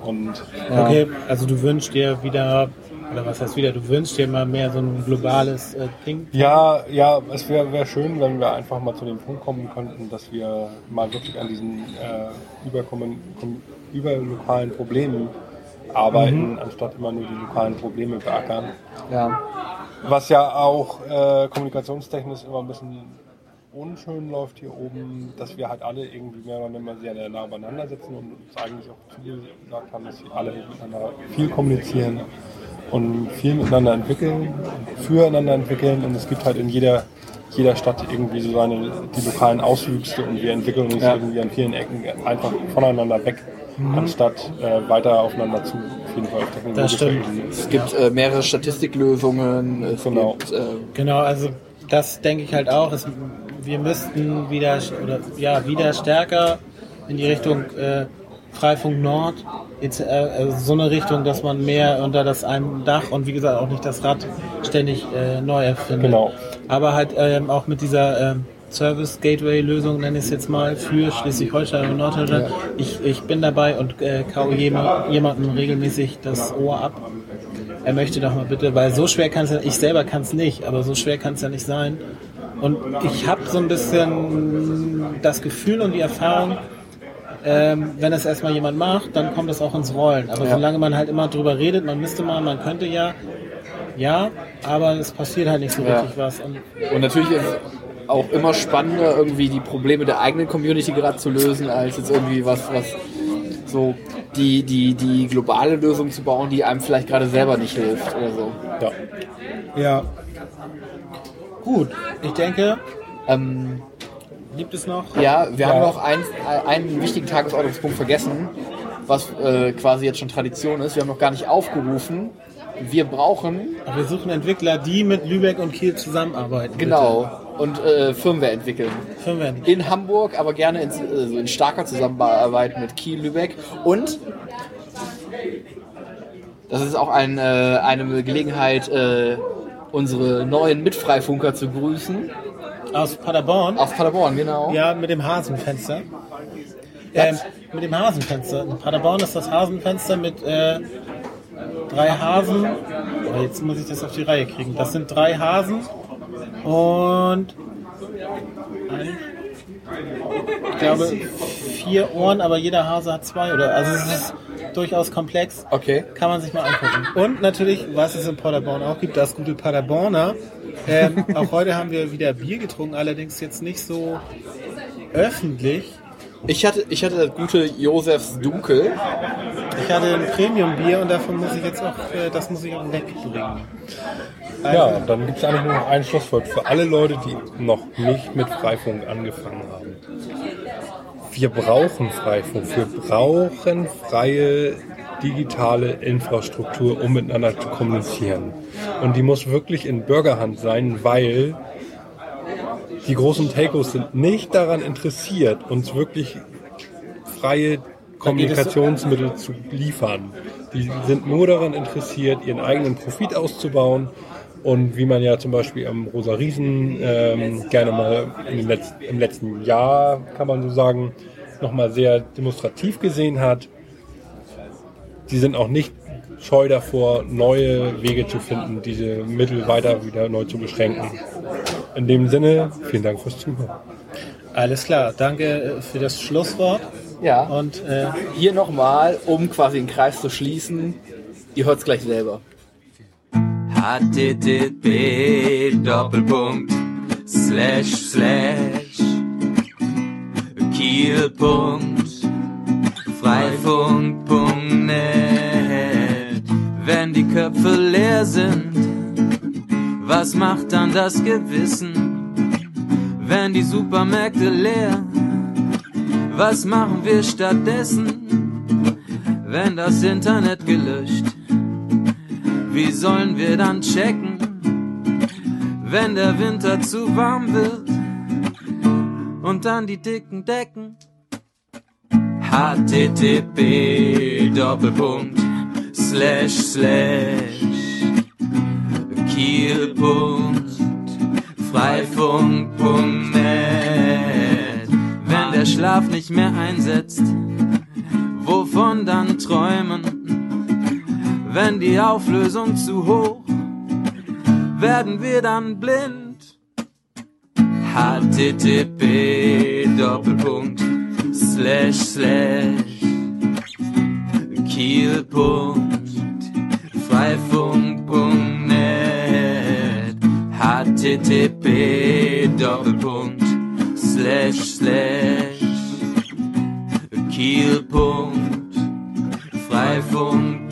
Und ja. Okay, also du wünschst dir wieder oder was heißt wieder, du wünschst dir mal mehr so ein globales äh, Ding? Ja, ja, es wäre wär schön, wenn wir einfach mal zu dem Punkt kommen könnten, dass wir mal wirklich an diesen äh, überkommen, überlokalen Problemen arbeiten, mhm. anstatt immer nur die lokalen Probleme beackern. Ja. Was ja auch äh, kommunikationstechnisch immer ein bisschen unschön läuft hier oben, dass wir halt alle irgendwie mehr oder weniger sehr nah beieinander sitzen und uns eigentlich auch zu gesagt haben, dass wir alle miteinander viel kommunizieren und viel miteinander entwickeln, füreinander entwickeln und es gibt halt in jeder jeder Stadt irgendwie so seine die lokalen Auswüchse und wir entwickeln uns ja. irgendwie an vielen Ecken einfach voneinander weg mhm. anstatt äh, weiter aufeinander zu. Auf jeden Fall das stimmt. Es gibt äh, mehrere Statistiklösungen. Genau. Gibt, äh, genau, also das denke ich halt auch. Es, wir müssten wieder oder ja wieder stärker in die Richtung äh, Freifunk Nord, jetzt, äh, also so eine Richtung, dass man mehr unter das einem Dach und wie gesagt auch nicht das Rad ständig äh, neu erfindet. Genau. Aber halt ähm, auch mit dieser ähm, Service Gateway Lösung, nenne ich es jetzt mal, für Schleswig-Holstein und Norddeutschland. Ja. Ich, ich bin dabei und äh, kaue jemandem regelmäßig das Ohr ab. Er möchte doch mal bitte, weil so schwer kann es ja, ich selber kann es nicht, aber so schwer kann es ja nicht sein. Und ich habe so ein bisschen das Gefühl und die Erfahrung, ähm, wenn es erstmal jemand macht, dann kommt es auch ins Rollen. Aber ja. solange man halt immer drüber redet, man müsste mal, man könnte ja, ja, aber es passiert halt nicht so ja. richtig was. Und, und natürlich ist auch immer spannender, irgendwie die Probleme der eigenen Community gerade zu lösen, als jetzt irgendwie was, was so die, die, die globale Lösung zu bauen, die einem vielleicht gerade selber nicht hilft oder so. Ja. Ja. Gut, ich denke. Ähm, gibt es noch? Ja, wir ja. haben noch einen, einen wichtigen Tagesordnungspunkt vergessen, was äh, quasi jetzt schon Tradition ist. Wir haben noch gar nicht aufgerufen. Wir brauchen. wir suchen Entwickler, die mit Lübeck und Kiel zusammenarbeiten. Genau. Bitte und äh, Firmware entwickeln. Firmware. In Hamburg, aber gerne in, also in starker Zusammenarbeit mit Kiel, Lübeck und das ist auch ein, äh, eine Gelegenheit, äh, unsere neuen Mitfreifunker zu grüßen. Aus Paderborn? Aus Paderborn, genau. Ja, mit dem Hasenfenster. Ähm, mit dem Hasenfenster. In Paderborn ist das Hasenfenster mit äh, drei Hasen. Oh, jetzt muss ich das auf die Reihe kriegen. Das sind drei Hasen und ich glaube vier Ohren, aber jeder Hase hat zwei oder also es ist durchaus komplex. Okay. Kann man sich mal angucken. Und natürlich, was es in Paderborn auch gibt, das gute Paderborner. Ähm, auch heute haben wir wieder Bier getrunken, allerdings jetzt nicht so öffentlich. Ich hatte, ich hatte das gute Josefs Dunkel. Ich hatte ein Premium-Bier und davon muss ich jetzt auch, äh, das muss ich auch wegbringen. Ja, dann gibt es eigentlich nur noch ein Schlusswort für alle Leute, die noch nicht mit Freifunk angefangen haben. Wir brauchen Freifunk. Wir brauchen freie digitale Infrastruktur, um miteinander zu kommunizieren. Und die muss wirklich in Bürgerhand sein, weil die großen Telcos sind nicht daran interessiert, uns wirklich freie Kommunikationsmittel zu liefern. Die sind nur daran interessiert, ihren eigenen Profit auszubauen und wie man ja zum Beispiel am Rosa Riesen ähm, gerne mal Letz-, im letzten Jahr, kann man so sagen, nochmal sehr demonstrativ gesehen hat, sie sind auch nicht scheu davor, neue Wege zu finden, diese Mittel weiter wieder neu zu beschränken. In dem Sinne, vielen Dank fürs Zuhören. Alles klar, danke äh, für das Schlusswort. Ja. Und äh, hier nochmal, um quasi den Kreis zu schließen, ihr hört es gleich selber. http Doppelpunkt slash slash Kiel.freifunk.net Wenn die Köpfe leer sind, was macht dann das Gewissen? Wenn die Supermärkte leer, was machen wir stattdessen? Wenn das Internet gelöscht Wie sollen wir dann checken, wenn der Winter zu warm wird? Und dann die dicken Decken. http Doppelpunkt slash slash Kiel.freifunk.net Wenn der Schlaf nicht mehr einsetzt, wovon dann träumen? Wenn die Auflösung zu hoch, werden wir dann blind. http Doppelpunkt slash slash Kiel.freifunk.net http Doppelpunkt slash slash Kiel.freifunk.net